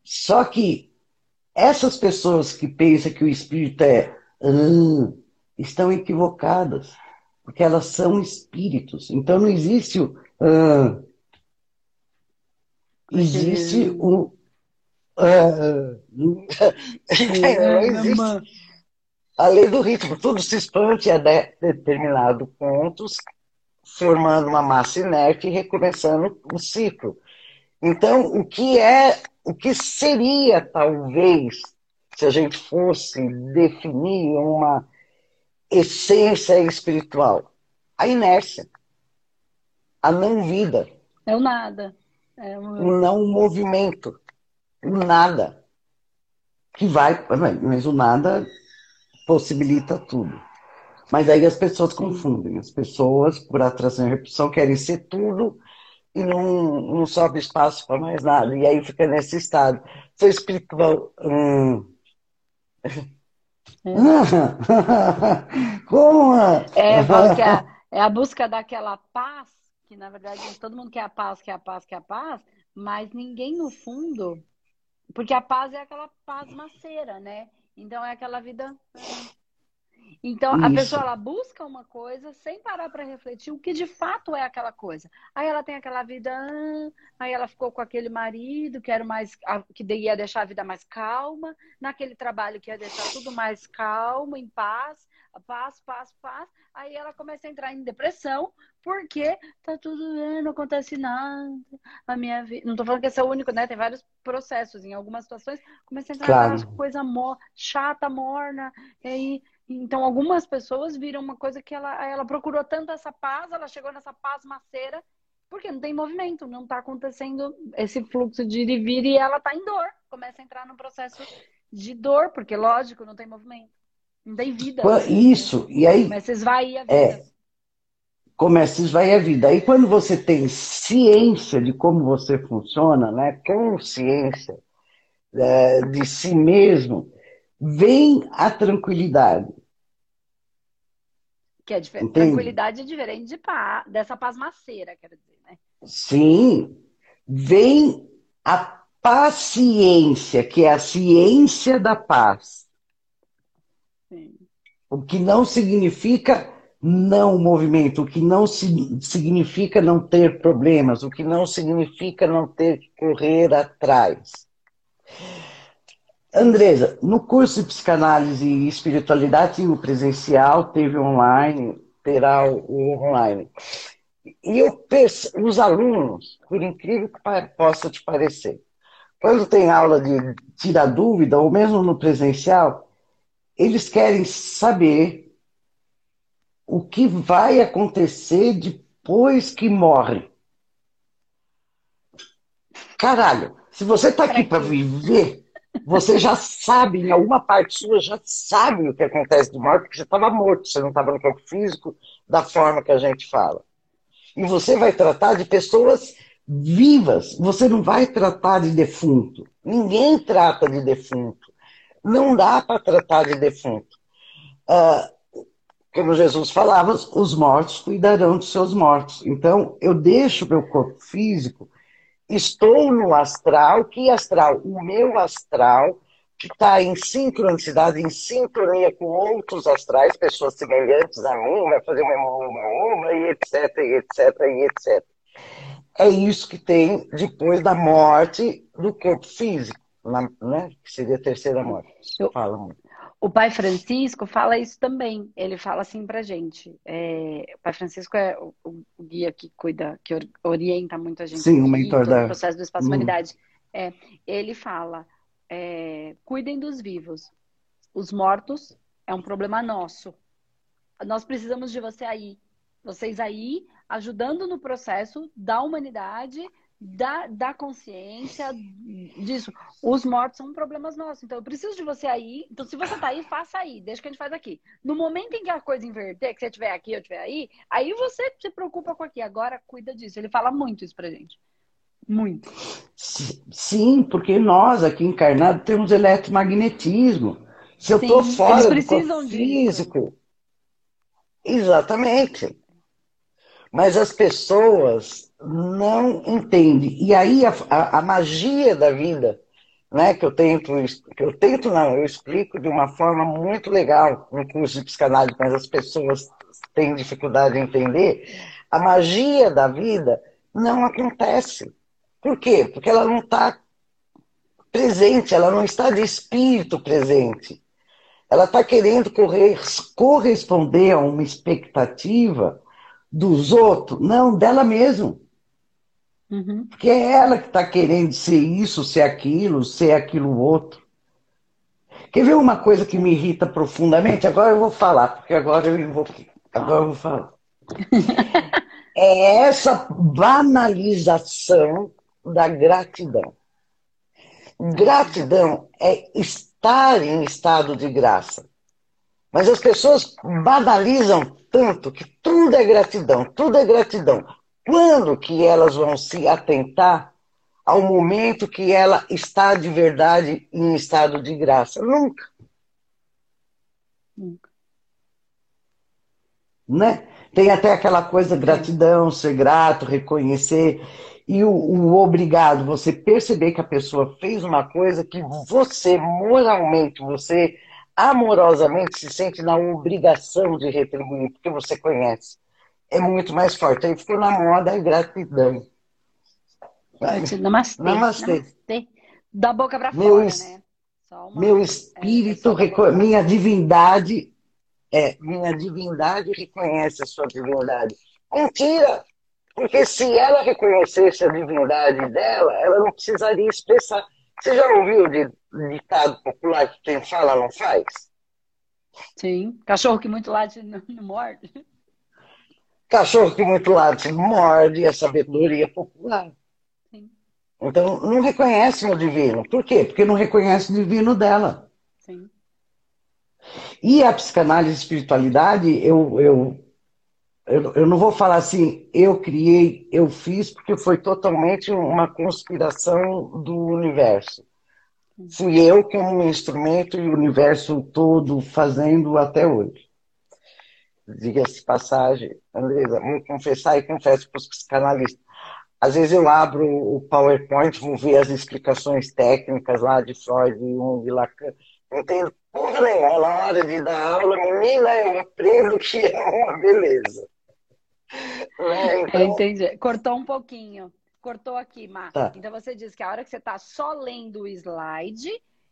só que essas pessoas que pensam que o espírito é ah, estão equivocadas porque elas são espíritos. Então não existe o. Uh, existe o. Uh, não existe. A lei do ritmo, tudo se expande a determinado ponto, formando uma massa inerte e recomeçando o ciclo. Então, o que é, o que seria talvez, se a gente fosse definir uma essência espiritual? A inércia, a não vida. É o nada. É não movimento. O nada. Que vai. Mas o nada possibilita tudo. Mas aí as pessoas confundem. As pessoas, por atração e repulsão, querem ser tudo e não, não sobe espaço para mais nada. E aí fica nesse estado. Sou espiritual. Hum. É. Como? É, falo que é, é a busca daquela paz, que na verdade todo mundo quer a paz, quer a paz, quer a paz, mas ninguém no fundo, porque a paz é aquela paz maceira, né? Então é aquela vida então, Isso. a pessoa ela busca uma coisa sem parar para refletir o que de fato é aquela coisa. Aí ela tem aquela vida, aí ela ficou com aquele marido que era mais que ia deixar a vida mais calma, naquele trabalho que ia deixar tudo mais calmo, em paz, paz, paz, paz. Aí ela começa a entrar em depressão, porque tá tudo, não acontece nada. A minha vida, não tô falando que esse é o único, né? Tem vários processos em algumas situações, começa a entrar claro. coisa mo chata, morna, e aí então, algumas pessoas viram uma coisa que ela, ela procurou tanto essa paz, ela chegou nessa paz maceira, porque não tem movimento, não está acontecendo esse fluxo de ir e vir e ela está em dor. Começa a entrar num processo de dor, porque, lógico, não tem movimento, não tem vida. Isso, e aí. Começa a esvair a vida. É, começa a esvair a vida. Aí quando você tem ciência de como você funciona, né, consciência é, de si mesmo, vem a tranquilidade. Que é diferente. Tranquilidade é diferente de paz, dessa pasmaceira, quero dizer, né? Sim, vem a paciência, que é a ciência da paz. Sim. O que não significa não movimento, o que não significa não ter problemas, o que não significa não ter que correr atrás. Andresa, no curso de psicanálise e espiritualidade, o presencial, teve online, terá o online. E eu os alunos, por incrível que possa te parecer, quando tem aula de tirar dúvida, ou mesmo no presencial, eles querem saber o que vai acontecer depois que morre. Caralho, se você está aqui para viver, você já sabe, em alguma parte sua, já sabe o que acontece de morte, porque você estava morto, você não estava no corpo físico da forma que a gente fala. E você vai tratar de pessoas vivas, você não vai tratar de defunto. Ninguém trata de defunto. Não dá para tratar de defunto. Uh, como Jesus falava, os mortos cuidarão dos seus mortos. Então, eu deixo meu corpo físico, estou no astral, que astral? O meu astral, que está em sincronicidade, em sintonia com outros astrais, pessoas semelhantes a mim, vai fazer uma uma, uma, e etc, e etc, e etc. É isso que tem depois da morte do corpo físico, né? que seria a terceira morte. Fala muito. O pai Francisco fala isso também. Ele fala assim pra gente. É, o pai Francisco é o, o, guia que cuida, que orienta muito a gente. Sim, o mentor da... processo do espaço hum. humanidade. É, ele fala: é, cuidem dos vivos. Os mortos é um problema nosso. Nós precisamos de você aí. Vocês aí, ajudando no processo da humanidade da, da consciência disso. Os mortos são problemas nossos. Então, eu preciso de você aí. Então, se você tá aí, faça aí. Deixa que a gente faz aqui. No momento em que a coisa inverter, que você estiver aqui, eu estiver aí, aí você se preocupa com aqui. Agora, cuida disso. Ele fala muito isso pra gente. Muito. Sim, porque nós aqui encarnados temos eletromagnetismo. Se eu Sim, tô fora do corpo físico. Exatamente. Mas as pessoas não entende. E aí a, a, a, magia da vida, né, que eu tento, que eu tento não, eu explico de uma forma muito legal no curso de psicanálise, mas as pessoas têm dificuldade em entender, a magia da vida não acontece. Por quê? Porque ela não está presente, ela não está de espírito presente. Ela está querendo correr, corresponder a uma expectativa dos outros, não, dela mesmo. Uhum. Porque é ela que está querendo ser isso, ser aquilo, ser aquilo outro. Quer ver uma coisa que me irrita profundamente? Agora eu vou falar, porque agora eu invoquei. Agora eu vou falar. é essa banalização da gratidão. Gratidão é estar em estado de graça. Mas as pessoas banalizam tanto que tudo é gratidão, tudo é gratidão. Quando que elas vão se atentar ao momento que ela está de verdade em estado de graça? Nunca. Nunca. Né? Tem até aquela coisa, gratidão, ser grato, reconhecer. E o, o, obrigado, você perceber que a pessoa fez uma coisa que você, moralmente, você amorosamente se sente na obrigação de retribuir, porque você conhece é muito mais forte. Aí ficou na moda a gratidão. Namastê. Namastê. Namastê. Da boca para fora, né? Uma... Meu é, espírito, é, minha divindade, é, minha divindade reconhece a sua divindade. Mentira! Porque se ela reconhecesse a divindade dela, ela não precisaria expressar. Você já ouviu de ditado popular que quem fala não faz? Sim. Cachorro que muito late não, não morde. Cachorro que muito late morde a sabedoria popular. Sim. Então, não reconhece o divino. Por quê? Porque não reconhece o divino dela. Sim. E a psicanálise e espiritualidade, eu, eu eu, eu não vou falar assim, eu criei, eu fiz, porque foi totalmente uma conspiração do universo. Fui eu como um instrumento e o universo todo fazendo até hoje. Diga-se passagem, Andresa, vou confessar e confesso para os psicanalistas. Às vezes eu abro o PowerPoint, vou ver as explicações técnicas lá de Freud, Jung, Lacan. Não entendo porra nenhuma. Na hora de dar aula, menina, eu aprendo que é uma beleza. Né? Então... Entendi. Cortou um pouquinho. Cortou aqui, Má. Tá. Então você diz que a hora que você está só lendo o slide,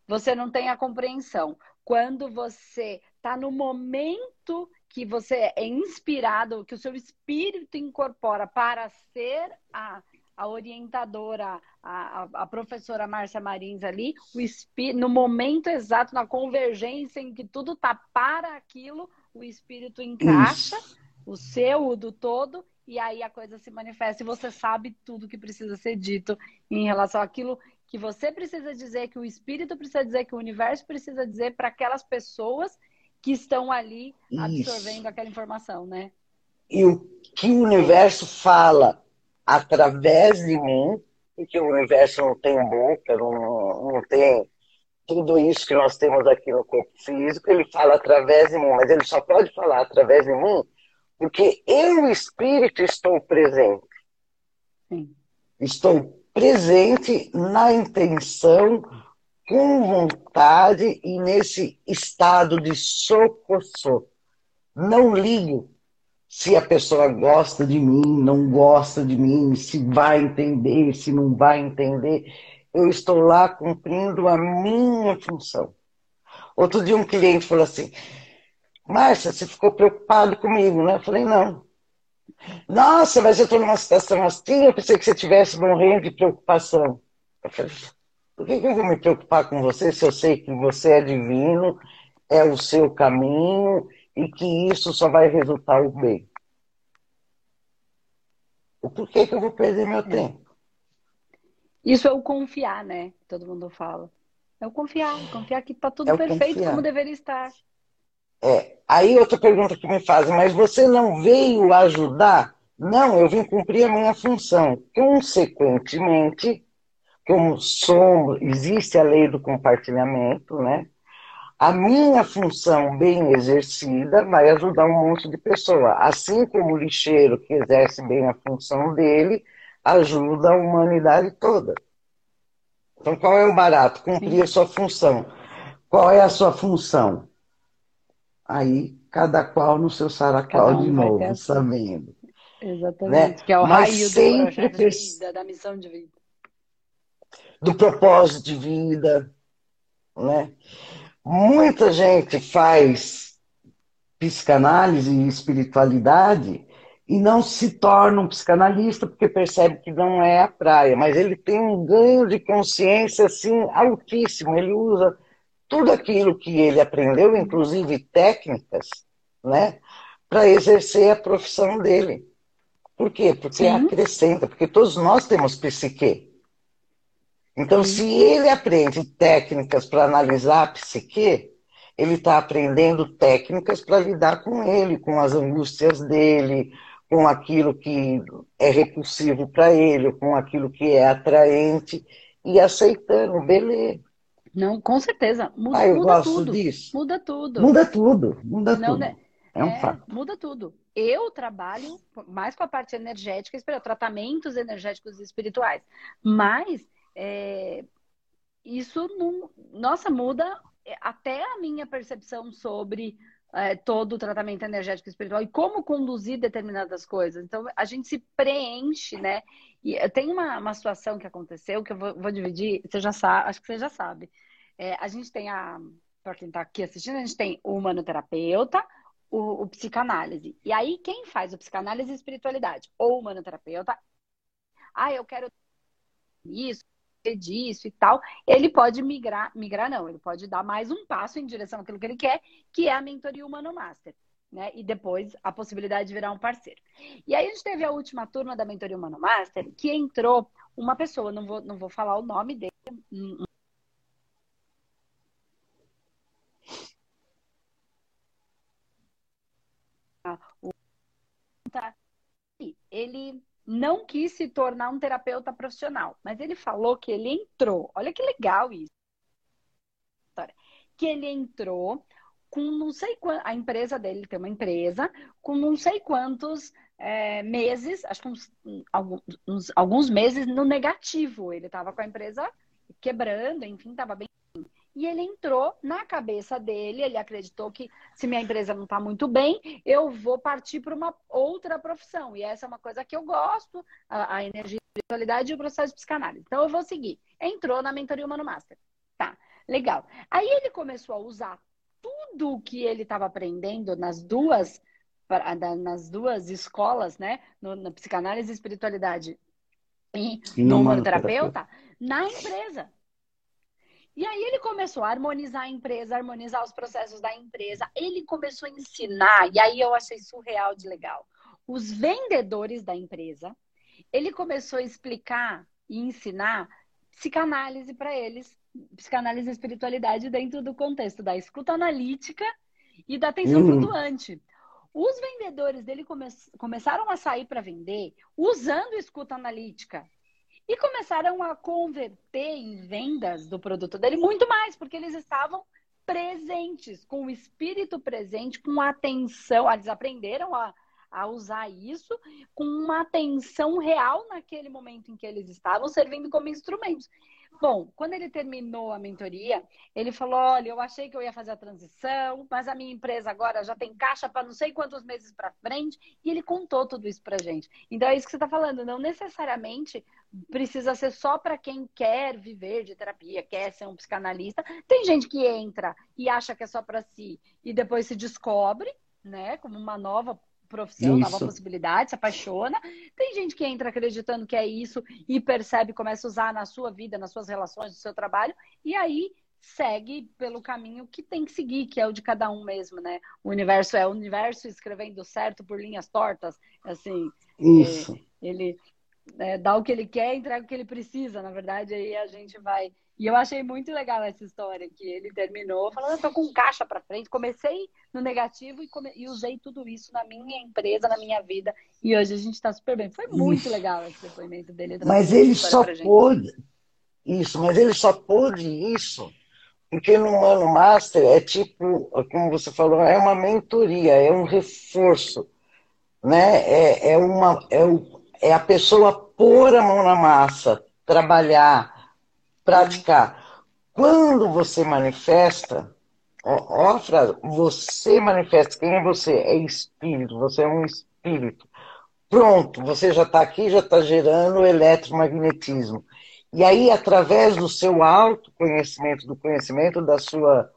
você não tem a compreensão. Quando você está no momento que você é inspirado, que o seu espírito incorpora para ser a, a orientadora, a, a, professora Márcia Marins ali, o espírito, no momento exato, na convergência em que tudo está para aquilo, o espírito encaixa, Isso. o seu, o do todo, e aí a coisa se manifesta e você sabe tudo que precisa ser dito em relação àquilo que você precisa dizer, que o espírito precisa dizer, que o universo precisa dizer para aquelas pessoas que estão ali absorvendo Isso. aquela informação, né? E o que o universo fala através de mim, porque o universo não tem boca, não, não tem tudo isso que nós temos aqui no corpo físico, ele fala através de mim, mas ele só pode falar através de mim porque eu, espírito, estou presente. Sim. Estou presente na intenção com vontade e nesse estado de socorro. Não ligo se a pessoa gosta de mim, não gosta de mim, se vai entender, se não vai entender. Eu estou lá cumprindo a minha função. Outro dia um cliente falou assim, Márcia, você ficou preocupado comigo, né? Eu falei, não. Nossa, mas eu estou numa situação assim, eu pensei que você estivesse morrendo de preocupação. Eu falei, por que, que eu vou me preocupar com você se eu sei que você é divino, é o seu caminho e que isso só vai resultar o bem? Porquê que eu vou perder meu é. tempo? Isso é o confiar, né? Todo mundo fala. É o confiar, confiar que está tudo é perfeito confiar. como deveria estar. É. Aí outra pergunta que me fazem, mas você não veio ajudar? Não, eu vim cumprir a minha função. Consequentemente, como somos, existe a lei do compartilhamento, né? A minha função bem exercida vai ajudar um monte de pessoa. Assim como o lixeiro que exerce bem a função dele, ajuda a humanidade toda. Então, qual é o barato? Cumprir a sua função. Qual é a sua função? Aí, cada qual no seu saracal um de novo, sabendo. Exatamente, né? que é o Mas raio projeto de vida, da missão de vida do propósito de vida, né? Muita gente faz psicanálise e espiritualidade e não se torna um psicanalista porque percebe que não é a praia, mas ele tem um ganho de consciência assim altíssimo. Ele usa tudo aquilo que ele aprendeu, inclusive técnicas, né, para exercer a profissão dele. Por quê? Porque Sim. acrescenta, porque todos nós temos psique. Então, se ele aprende técnicas para analisar a psique, ele está aprendendo técnicas para lidar com ele, com as angústias dele, com aquilo que é repulsivo para ele, com aquilo que é atraente, e aceitando, beleza. Não, com certeza. Muda, ah, eu muda gosto tudo. disso. Muda tudo. Muda tudo, muda Não, tudo. Né? É um é, fato. Muda tudo. Eu trabalho mais com a parte energética, tratamentos energéticos e espirituais. Mas é, isso não, nossa, muda até a minha percepção sobre é, todo o tratamento energético espiritual e como conduzir determinadas coisas. Então, a gente se preenche, né? E tem uma, uma situação que aconteceu que eu vou, vou dividir, você já sabe, acho que você já sabe. É, a gente tem a, para quem está aqui assistindo, a gente tem o humanoterapeuta, o, o psicanálise. E aí, quem faz o psicanálise e espiritualidade? Ou o humanoterapeuta, ah, eu quero isso, disso e tal, ele pode migrar, migrar não, ele pode dar mais um passo em direção àquilo que ele quer, que é a mentoria Humano Master. Né? E depois a possibilidade de virar um parceiro. E aí a gente teve a última turma da Mentoria Humano Master, que entrou uma pessoa, não vou, não vou falar o nome dele, ele não quis se tornar um terapeuta profissional, mas ele falou que ele entrou. Olha que legal isso. Que ele entrou com não sei quantos. A empresa dele tem uma empresa com não sei quantos é, meses, acho que uns, alguns, uns, alguns meses no negativo. Ele estava com a empresa quebrando, enfim, estava bem. E ele entrou na cabeça dele, ele acreditou que se minha empresa não está muito bem, eu vou partir para uma outra profissão. E essa é uma coisa que eu gosto, a, a energia, a espiritualidade e o processo de psicanálise. Então eu vou seguir. Entrou na mentoria Humano Master. Tá, legal. Aí ele começou a usar tudo o que ele estava aprendendo nas duas nas duas escolas, né, no, na psicanálise e espiritualidade e no humanoterapeuta, na empresa. E aí ele começou a harmonizar a empresa, harmonizar os processos da empresa. Ele começou a ensinar, e aí eu achei surreal de legal. Os vendedores da empresa, ele começou a explicar e ensinar psicanálise para eles, psicanálise e espiritualidade dentro do contexto da escuta analítica e da atenção uhum. flutuante. Os vendedores dele come começaram a sair para vender usando escuta analítica, e começaram a converter em vendas do produto dele muito mais, porque eles estavam presentes, com o espírito presente, com atenção. Eles aprenderam a, a usar isso com uma atenção real naquele momento em que eles estavam, servindo como instrumentos. Bom, quando ele terminou a mentoria, ele falou: Olha, eu achei que eu ia fazer a transição, mas a minha empresa agora já tem caixa para não sei quantos meses para frente. E ele contou tudo isso para gente. Então é isso que você está falando. Não necessariamente precisa ser só para quem quer viver de terapia, quer ser um psicanalista. Tem gente que entra e acha que é só para si e depois se descobre, né, como uma nova profissão, isso. nova possibilidade, se apaixona. Tem gente que entra acreditando que é isso e percebe, começa a usar na sua vida, nas suas relações, no seu trabalho, e aí segue pelo caminho que tem que seguir, que é o de cada um mesmo, né? O universo é o universo escrevendo certo por linhas tortas, assim. Isso. É, ele é, dá o que ele quer, entrega o que ele precisa, na verdade, aí a gente vai e eu achei muito legal essa história, que ele terminou falando, eu tô com caixa para frente, comecei no negativo e, come... e, usei tudo isso na minha empresa, na minha vida, e hoje a gente está super bem. Foi muito isso. legal esse depoimento dele. Mas ele só pôde, isso, mas ele só pôde isso, porque no Mano Master é tipo, como você falou, é uma mentoria, é um reforço, né? É, é, uma, é, o, é a pessoa pôr a mão na massa, trabalhar, praticar. Quando você manifesta, ó, ó frase, você manifesta quem é você? É espírito, você é um espírito. Pronto, você já está aqui, já está gerando eletromagnetismo. E aí, através do seu autoconhecimento, do conhecimento da sua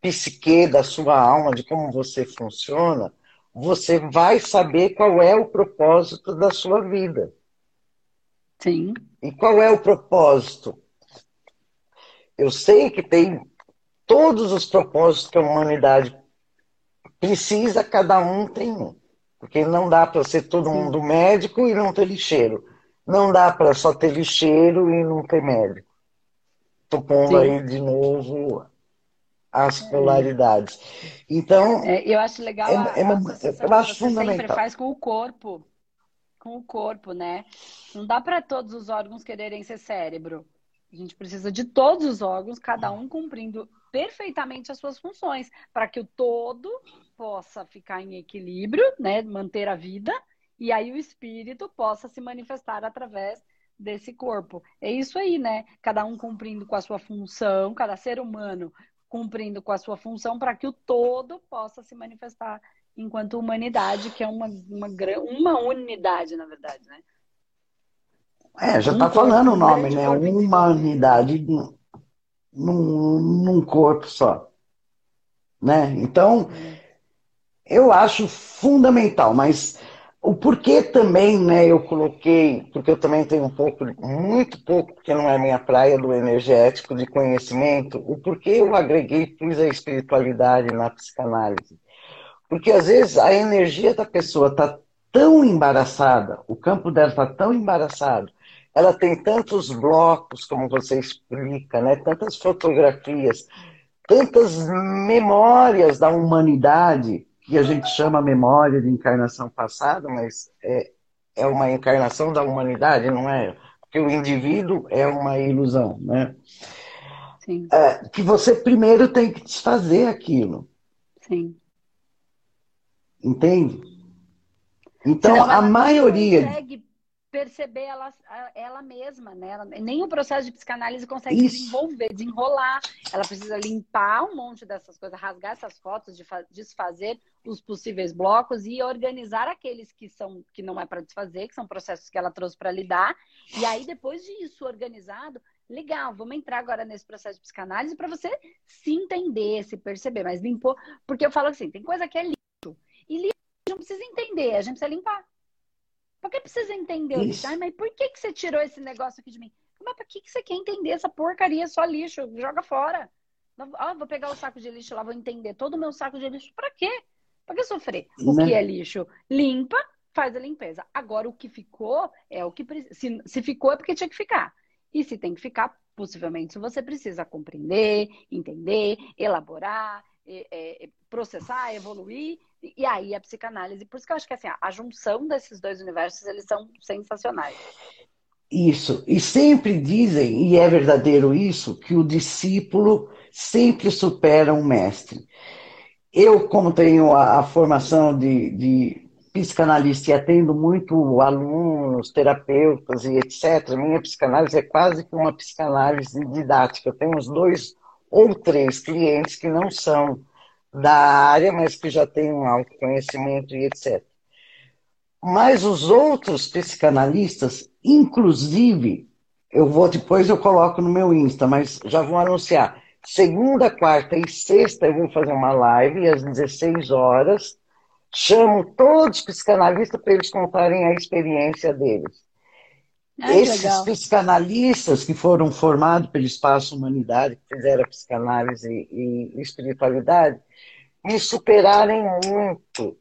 psique, da sua alma, de como você funciona, você vai saber qual é o propósito da sua vida. Sim. E qual é o propósito? Eu sei que tem todos os propósitos que a humanidade precisa, cada um tem um. Porque não dá para ser todo mundo médico e não ter lixeiro. Não dá para só ter lixeiro e não ter médico. Estou pondo Sim. aí de novo as polaridades. Então. É, eu acho legal. É, a, é, a eu acho fundamental. sempre faz com o corpo. Com o corpo, né? Não dá para todos os órgãos quererem ser cérebro. A gente precisa de todos os órgãos, cada um cumprindo perfeitamente as suas funções, para que o todo possa ficar em equilíbrio, né, manter a vida, e aí o espírito possa se manifestar através desse corpo. É isso aí, né? Cada um cumprindo com a sua função, cada ser humano cumprindo com a sua função para que o todo possa se manifestar enquanto humanidade, que é uma, uma, uma unidade, na verdade, né? É, já está falando o nome, né? Uma unidade num, num corpo só. Né? Então, eu acho fundamental, mas o porquê também, né, eu coloquei, porque eu também tenho um pouco, muito pouco, porque não é minha praia do energético, de conhecimento, o porquê eu agreguei, pus a espiritualidade na psicanálise. Porque às vezes a energia da pessoa está tão embaraçada, o campo dela está tão embaraçado, ela tem tantos blocos, como você explica, né? tantas fotografias, tantas memórias da humanidade que a gente chama memória de encarnação passada, mas é, é uma encarnação da humanidade, não é? Porque o indivíduo é uma ilusão, né? Sim. É, que você primeiro tem que desfazer aquilo. Sim. Entende? Então, Senão, a maioria. consegue perceber ela, ela mesma, né? Ela, nem o processo de psicanálise consegue Isso. desenvolver, desenrolar. Ela precisa limpar um monte dessas coisas, rasgar essas fotos, desfazer os possíveis blocos e organizar aqueles que são que não é para desfazer, que são processos que ela trouxe para lidar. E aí, depois disso organizado, legal, vamos entrar agora nesse processo de psicanálise para você se entender, se perceber, mas limpou, porque eu falo assim, tem coisa que é lixo, e lixo não precisa entender, a gente precisa limpar. Por que precisa entender o? Ai, mas por que, que você tirou esse negócio aqui de mim? Mas pra que, que você quer entender essa porcaria? Só lixo, joga fora. Ah, vou pegar o saco de lixo lá, vou entender todo o meu saco de lixo. Pra quê? Pra que sofrer? O né? que é lixo? Limpa, faz a limpeza. Agora, o que ficou é o que precisa. Se, se ficou, é porque tinha que ficar. E se tem que ficar, possivelmente você precisa compreender, entender, elaborar, é, processar, evoluir, e aí a psicanálise. Por isso que eu acho que assim, a junção desses dois universos, eles são sensacionais. Isso. E sempre dizem, e é verdadeiro isso, que o discípulo sempre supera um mestre. Eu, como tenho a, a formação de, de psicanalista e atendo muito alunos, terapeutas e etc., minha psicanálise é quase que uma psicanálise didática. Eu tenho uns dois ou três clientes que não são da área, mas que já têm um autoconhecimento e etc. Mas os outros psicanalistas, inclusive, eu vou depois eu coloco no meu Insta, mas já vou anunciar. Segunda, quarta e sexta eu vou fazer uma live às 16 horas chamo todos os psicanalistas para eles contarem a experiência deles. Esses legal. psicanalistas que foram formados pelo Espaço Humanidade, que fizeram psicanálise e espiritualidade, me superarem muito,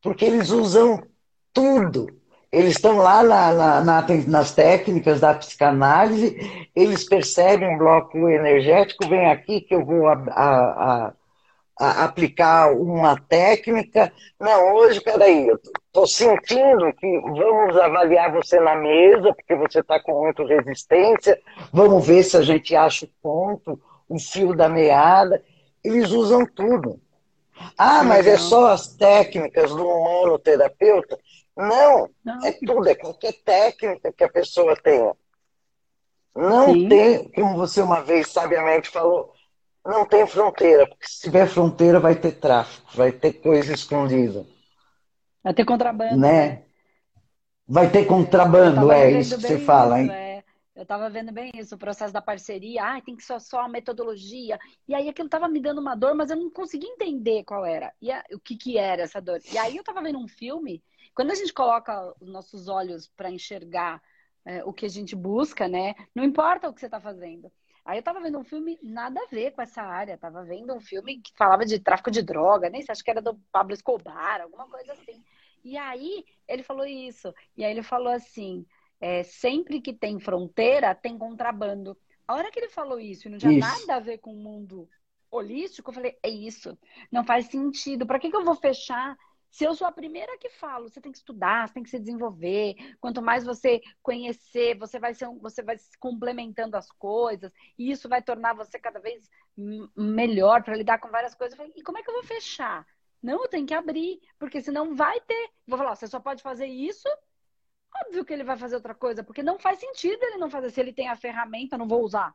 porque eles usam tudo. Eles estão lá na, na, na, nas técnicas da psicanálise, eles percebem um bloco energético, vem aqui que eu vou a, a, a aplicar uma técnica. Não, hoje, peraí, eu estou sentindo que vamos avaliar você na mesa, porque você está com muita resistência, vamos ver se a gente acha o ponto, o fio da meada. Eles usam tudo. Ah, mas é só as técnicas do humano-terapeuta? Não, Não, é tudo, é qualquer técnica que a pessoa tenha. Não Sim. tem, como você uma vez sabiamente falou, não tem fronteira, porque se tiver fronteira vai ter tráfico, vai ter coisa escondida. Vai ter contrabando. Né? né? Vai ter contrabando, é isso que você fala, hein? É. Eu estava vendo bem isso, o processo da parceria. Ah, tem que ser só a metodologia. E aí aquilo estava me dando uma dor, mas eu não conseguia entender qual era. E a, o que, que era essa dor. E aí eu estava vendo um filme. Quando a gente coloca os nossos olhos para enxergar é, o que a gente busca, né? Não importa o que você está fazendo. Aí eu tava vendo um filme nada a ver com essa área. Tava vendo um filme que falava de tráfico de droga, nem sei, acho que era do Pablo Escobar, alguma coisa assim. E aí ele falou isso. E aí ele falou assim: é, sempre que tem fronteira, tem contrabando. A hora que ele falou isso e não tinha isso. nada a ver com o mundo holístico, eu falei: é isso. Não faz sentido. Para que, que eu vou fechar se eu sou a primeira que falo, você tem que estudar, você tem que se desenvolver. Quanto mais você conhecer, você vai ser, você vai complementando as coisas, e isso vai tornar você cada vez melhor para lidar com várias coisas. e como é que eu vou fechar? Não, eu tenho que abrir, porque senão vai ter. Vou falar, você só pode fazer isso. Óbvio que ele vai fazer outra coisa, porque não faz sentido ele não fazer. Se ele tem a ferramenta, não vou usar.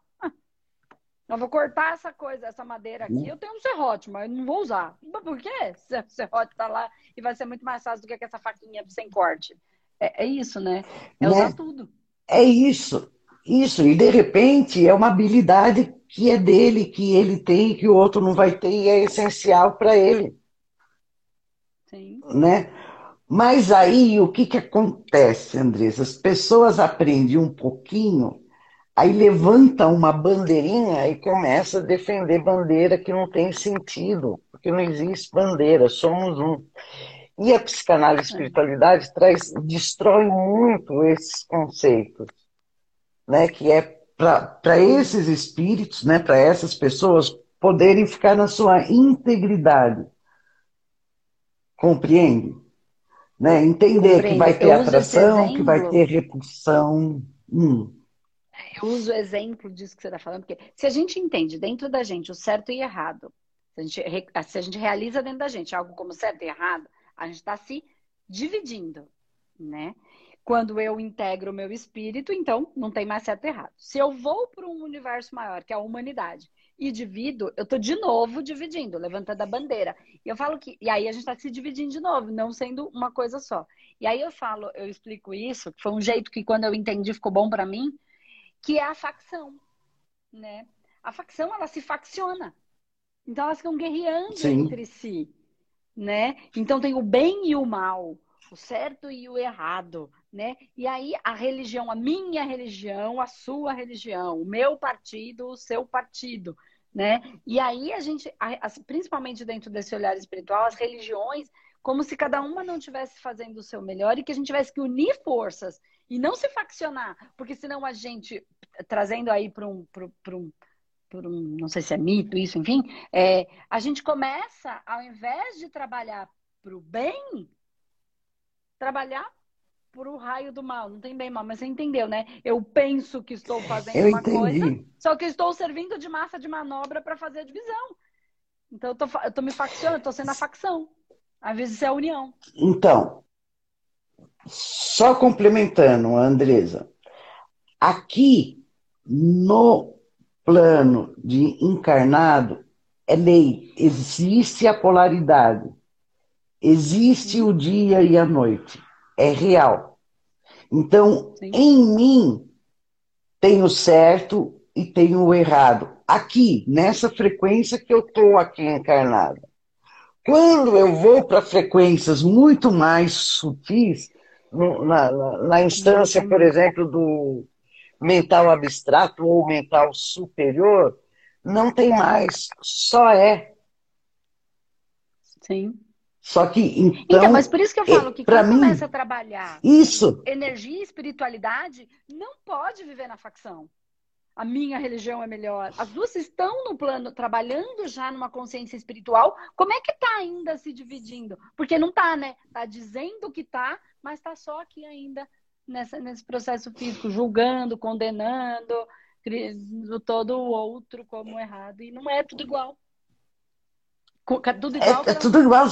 Eu vou cortar essa coisa, essa madeira aqui. Eu tenho um serrote, mas não vou usar. Mas por quê? O serrote tá lá e vai ser muito mais fácil do que essa faquinha sem corte. É, é isso, né? É usar né? tudo. É isso. Isso. E de repente é uma habilidade que é dele, que ele tem, que o outro não vai ter e é essencial para ele. Sim. Né? Mas aí o que, que acontece, Andressa? As pessoas aprendem um pouquinho Aí levanta uma bandeirinha e começa a defender bandeira que não tem sentido, porque não existe bandeira, somos um. E a psicanálise e a espiritualidade traz, destrói muito esses conceitos, né? que é para esses espíritos, né? para essas pessoas poderem ficar na sua integridade. Compreende? Né? Entender Compreendo. que vai ter atração, que vai ter repulsão. Hum. Eu uso o exemplo disso que você está falando, porque se a gente entende dentro da gente o certo e errado, se a gente, se a gente realiza dentro da gente algo como certo e errado, a gente está se dividindo, né? Quando eu integro o meu espírito, então não tem mais certo e errado. Se eu vou para um universo maior, que é a humanidade, e divido, eu estou de novo dividindo, levantando a bandeira. E eu falo que. E aí a gente está se dividindo de novo, não sendo uma coisa só. E aí eu falo, eu explico isso, que foi um jeito que quando eu entendi ficou bom para mim, que é a facção, né? A facção, ela se facciona. Então elas ficam guerreando Sim. entre si, né? Então tem o bem e o mal, o certo e o errado, né? E aí a religião, a minha religião, a sua religião, o meu partido, o seu partido, né? E aí a gente, principalmente dentro desse olhar espiritual, as religiões, como se cada uma não tivesse fazendo o seu melhor e que a gente tivesse que unir forças e não se faccionar, porque senão a gente, trazendo aí para um, um, um, não sei se é mito isso, enfim, é, a gente começa, ao invés de trabalhar para o bem, trabalhar por o raio do mal. Não tem bem mal, mas você entendeu, né? Eu penso que estou fazendo eu uma entendi. coisa, só que estou servindo de massa de manobra para fazer a divisão. Então eu tô, eu tô me faccionando, estou sendo a facção. Às vezes é a união. Então, só complementando, Andresa, aqui no plano de encarnado é lei, existe a polaridade, existe o dia e a noite é real. Então, Sim. em mim, tem o certo e tem o errado. Aqui, nessa frequência que eu estou aqui encarnada. Quando eu vou para frequências muito mais sutis, na, na, na instância, por exemplo, do mental abstrato ou mental superior, não tem mais, só é. Sim. Só que então, então, mas por isso que eu falo que quem mim, começa a trabalhar isso. energia e espiritualidade não pode viver na facção. A minha religião é melhor. As duas estão no plano, trabalhando já numa consciência espiritual. Como é que tá ainda se dividindo? Porque não tá, né? Tá dizendo que tá, mas tá só aqui ainda nessa, nesse processo físico, julgando, condenando, todo o outro como errado. E não é tudo igual. Tudo igual é, é tudo igual.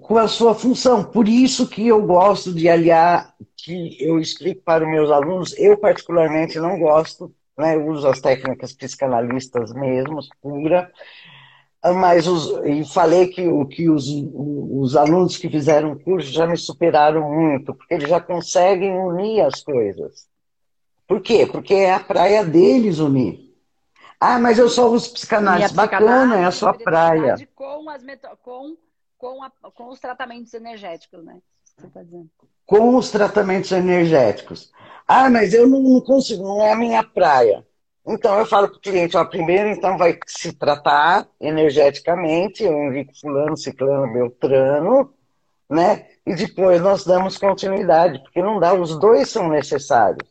Com a sua função. Por isso que eu gosto de aliar, que eu explico para os meus alunos, eu particularmente não gosto, né, eu uso as técnicas psicanalistas mesmo, pura, mas os, e falei que, que os, os alunos que fizeram o curso já me superaram muito, porque eles já conseguem unir as coisas. Por quê? Porque é a praia deles unir. Ah, mas eu só uso psicanálise. Bacana, é a sua praia. Com, as com, com, a, com os tratamentos energéticos, né? Você tá dizendo. Com os tratamentos energéticos. Ah, mas eu não, não consigo, não é a minha praia. Então eu falo para o cliente, ó, primeiro então vai se tratar energeticamente, eu indico fulano, ciclano, beltrano, né? E depois nós damos continuidade, porque não dá, os dois são necessários.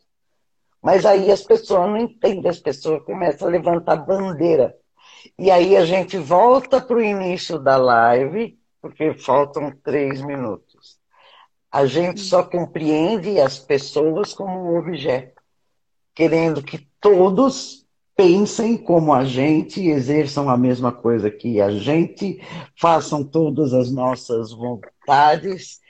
Mas aí as pessoas não entendem, as pessoas começam a levantar bandeira. E aí a gente volta para o início da live, porque faltam três minutos. A gente só compreende as pessoas como objeto, querendo que todos pensem como a gente, exerçam a mesma coisa que a gente, façam todas as nossas vontades,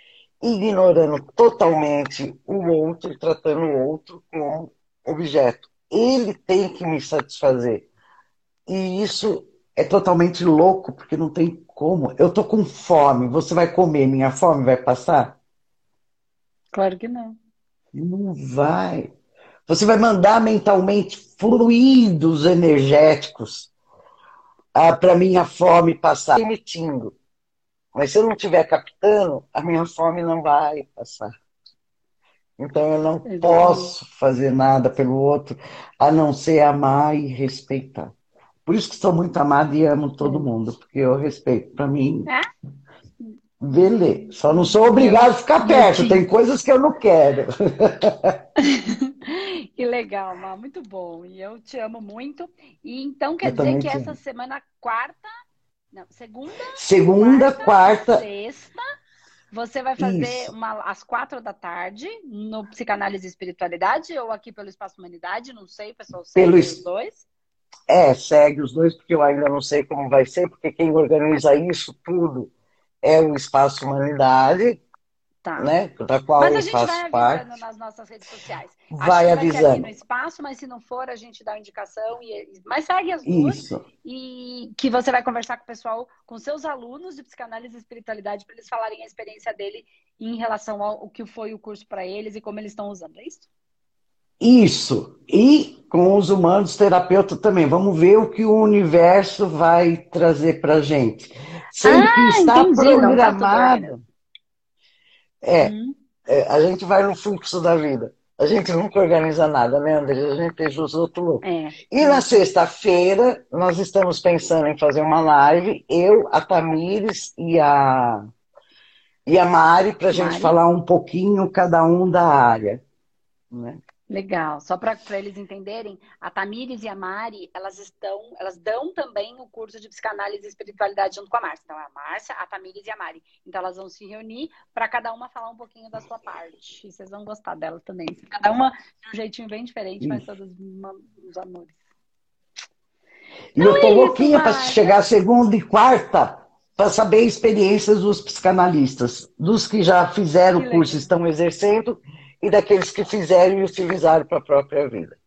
ignorando totalmente o outro, tratando o outro como objeto. Ele tem que me satisfazer. E isso é totalmente louco, porque não tem como. Eu tô com fome, você vai comer, minha fome vai passar? Claro que não. Não vai. Você vai mandar mentalmente fluidos energéticos ah, para minha fome passar, emitindo. Mas se eu não estiver captando, a minha fome não vai passar. Então eu não Exatamente. posso fazer nada pelo outro a não ser amar e respeitar. Por isso que sou muito amada e amo todo mundo, porque eu respeito. Para mim, é? beleza. Só não sou obrigado a ficar perto. Tem coisas que eu não quero. que legal, Má. Muito bom. E eu te amo muito. E então quer eu dizer que essa semana quarta Não, segunda, segunda quarta, quarta, sexta. Você vai fazer uma, às quatro da tarde no Psicanálise e Espiritualidade ou aqui pelo Espaço Humanidade, não sei, pessoal pelo... os dois. É, segue os dois, porque eu ainda não sei como vai ser, porque quem organiza isso tudo é o Espaço Humanidade, Tá. Né? Da qual mas a gente vai avisando parte. nas nossas redes sociais. Vai avisando. Vai no espaço, mas se não for, a gente dá a indicação. E... Mas segue as duas. Isso. E que você vai conversar com o pessoal, com seus alunos de psicanálise e espiritualidade, para eles falarem a experiência dele em relação ao que foi o curso para eles e como eles estão usando. É isso? Isso. E com os humanos terapeuta também. Vamos ver o que o universo vai trazer para gente. Sendo ah, está entendi, tá programado. É, uhum. é, a gente vai no fluxo da vida. A gente nunca organiza nada, né, André? A gente deixa os outros loucos. É. E na sexta-feira, nós estamos pensando em fazer uma live, eu, a Tamires e a, e a Mari, para a gente falar um pouquinho cada um da área. Né? Legal. Só para eles entenderem, a Tamires e a Mari, elas estão, elas dão também o curso de psicanálise e espiritualidade junto com a Márcia. Então, é a Márcia, a Tamires e a Mari. Então, elas vão se reunir para cada uma falar um pouquinho da sua parte. E vocês vão gostar delas também. Cada uma de um jeitinho bem diferente, mas todos os amores. E eu tô é louquinha para chegar segunda e quarta para saber experiências dos psicanalistas, dos que já fizeram o curso, estão exercendo e daqueles que fizeram e utilizaram para a própria vida.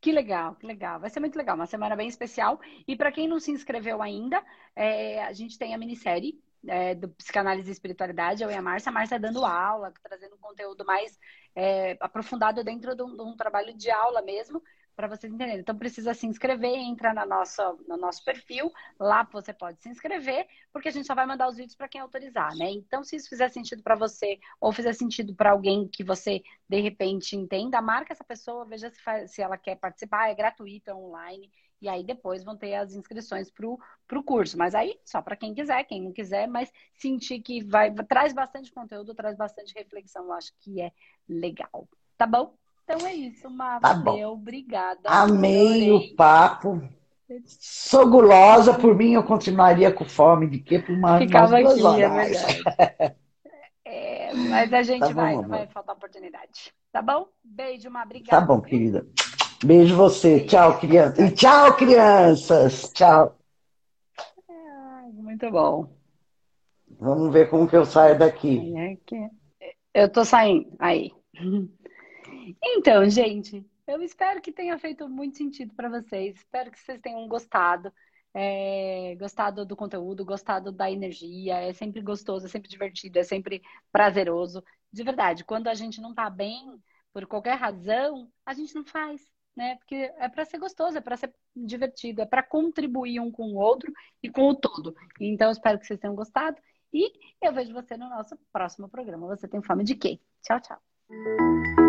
Que legal, que legal. Vai ser muito legal, uma semana bem especial. E para quem não se inscreveu ainda, é, a gente tem a minissérie é, do Psicanálise e Espiritualidade, eu e a Márcia. A Márcia dando aula, trazendo conteúdo mais é, aprofundado dentro de um, de um, trabalho de aula mesmo, para vocês entenderem. Então precisa se inscrever, entra na nossa, no nosso perfil, lá você pode se inscrever, porque a gente só vai mandar os vídeos para quem autorizar, né? Então, se isso fizer sentido para você ou fizer sentido para alguém que você de repente entenda, marca essa pessoa, veja se, faz, se ela quer participar, é gratuito, é online. E aí depois vão ter as inscrições para o curso. Mas aí só para quem quiser, quem não quiser, mas sentir que vai traz bastante conteúdo, traz bastante reflexão, eu acho que é legal. Tá bom? Então é isso, Mara. Tá bom. Obrigada. Amei o papo. Sou gulosa, por mim eu continuaria com fome de quê? Por uma, Ficava aqui, é verdade. é, mas a gente tá vai, não vai faltar oportunidade. Tá bom? Beijo, uma obrigada. Tá bom, querida. Beijo você. Tchau, criança. E tchau, crianças. Tchau. muito bom. Vamos ver como que eu saio daqui. Eu tô saindo. Aí. Então, gente, eu espero que tenha feito muito sentido para vocês. Espero que vocês tenham gostado. É, gostado do conteúdo, gostado da energia. É sempre gostoso, é sempre divertido, é sempre prazeroso. De verdade, quando a gente não tá bem, por qualquer razão, a gente não faz, né? Porque é para ser gostoso, é para ser divertido, é para contribuir um com o outro e com o todo. Então, espero que vocês tenham gostado. E eu vejo você no nosso próximo programa. Você tem fome de quê? Tchau, tchau.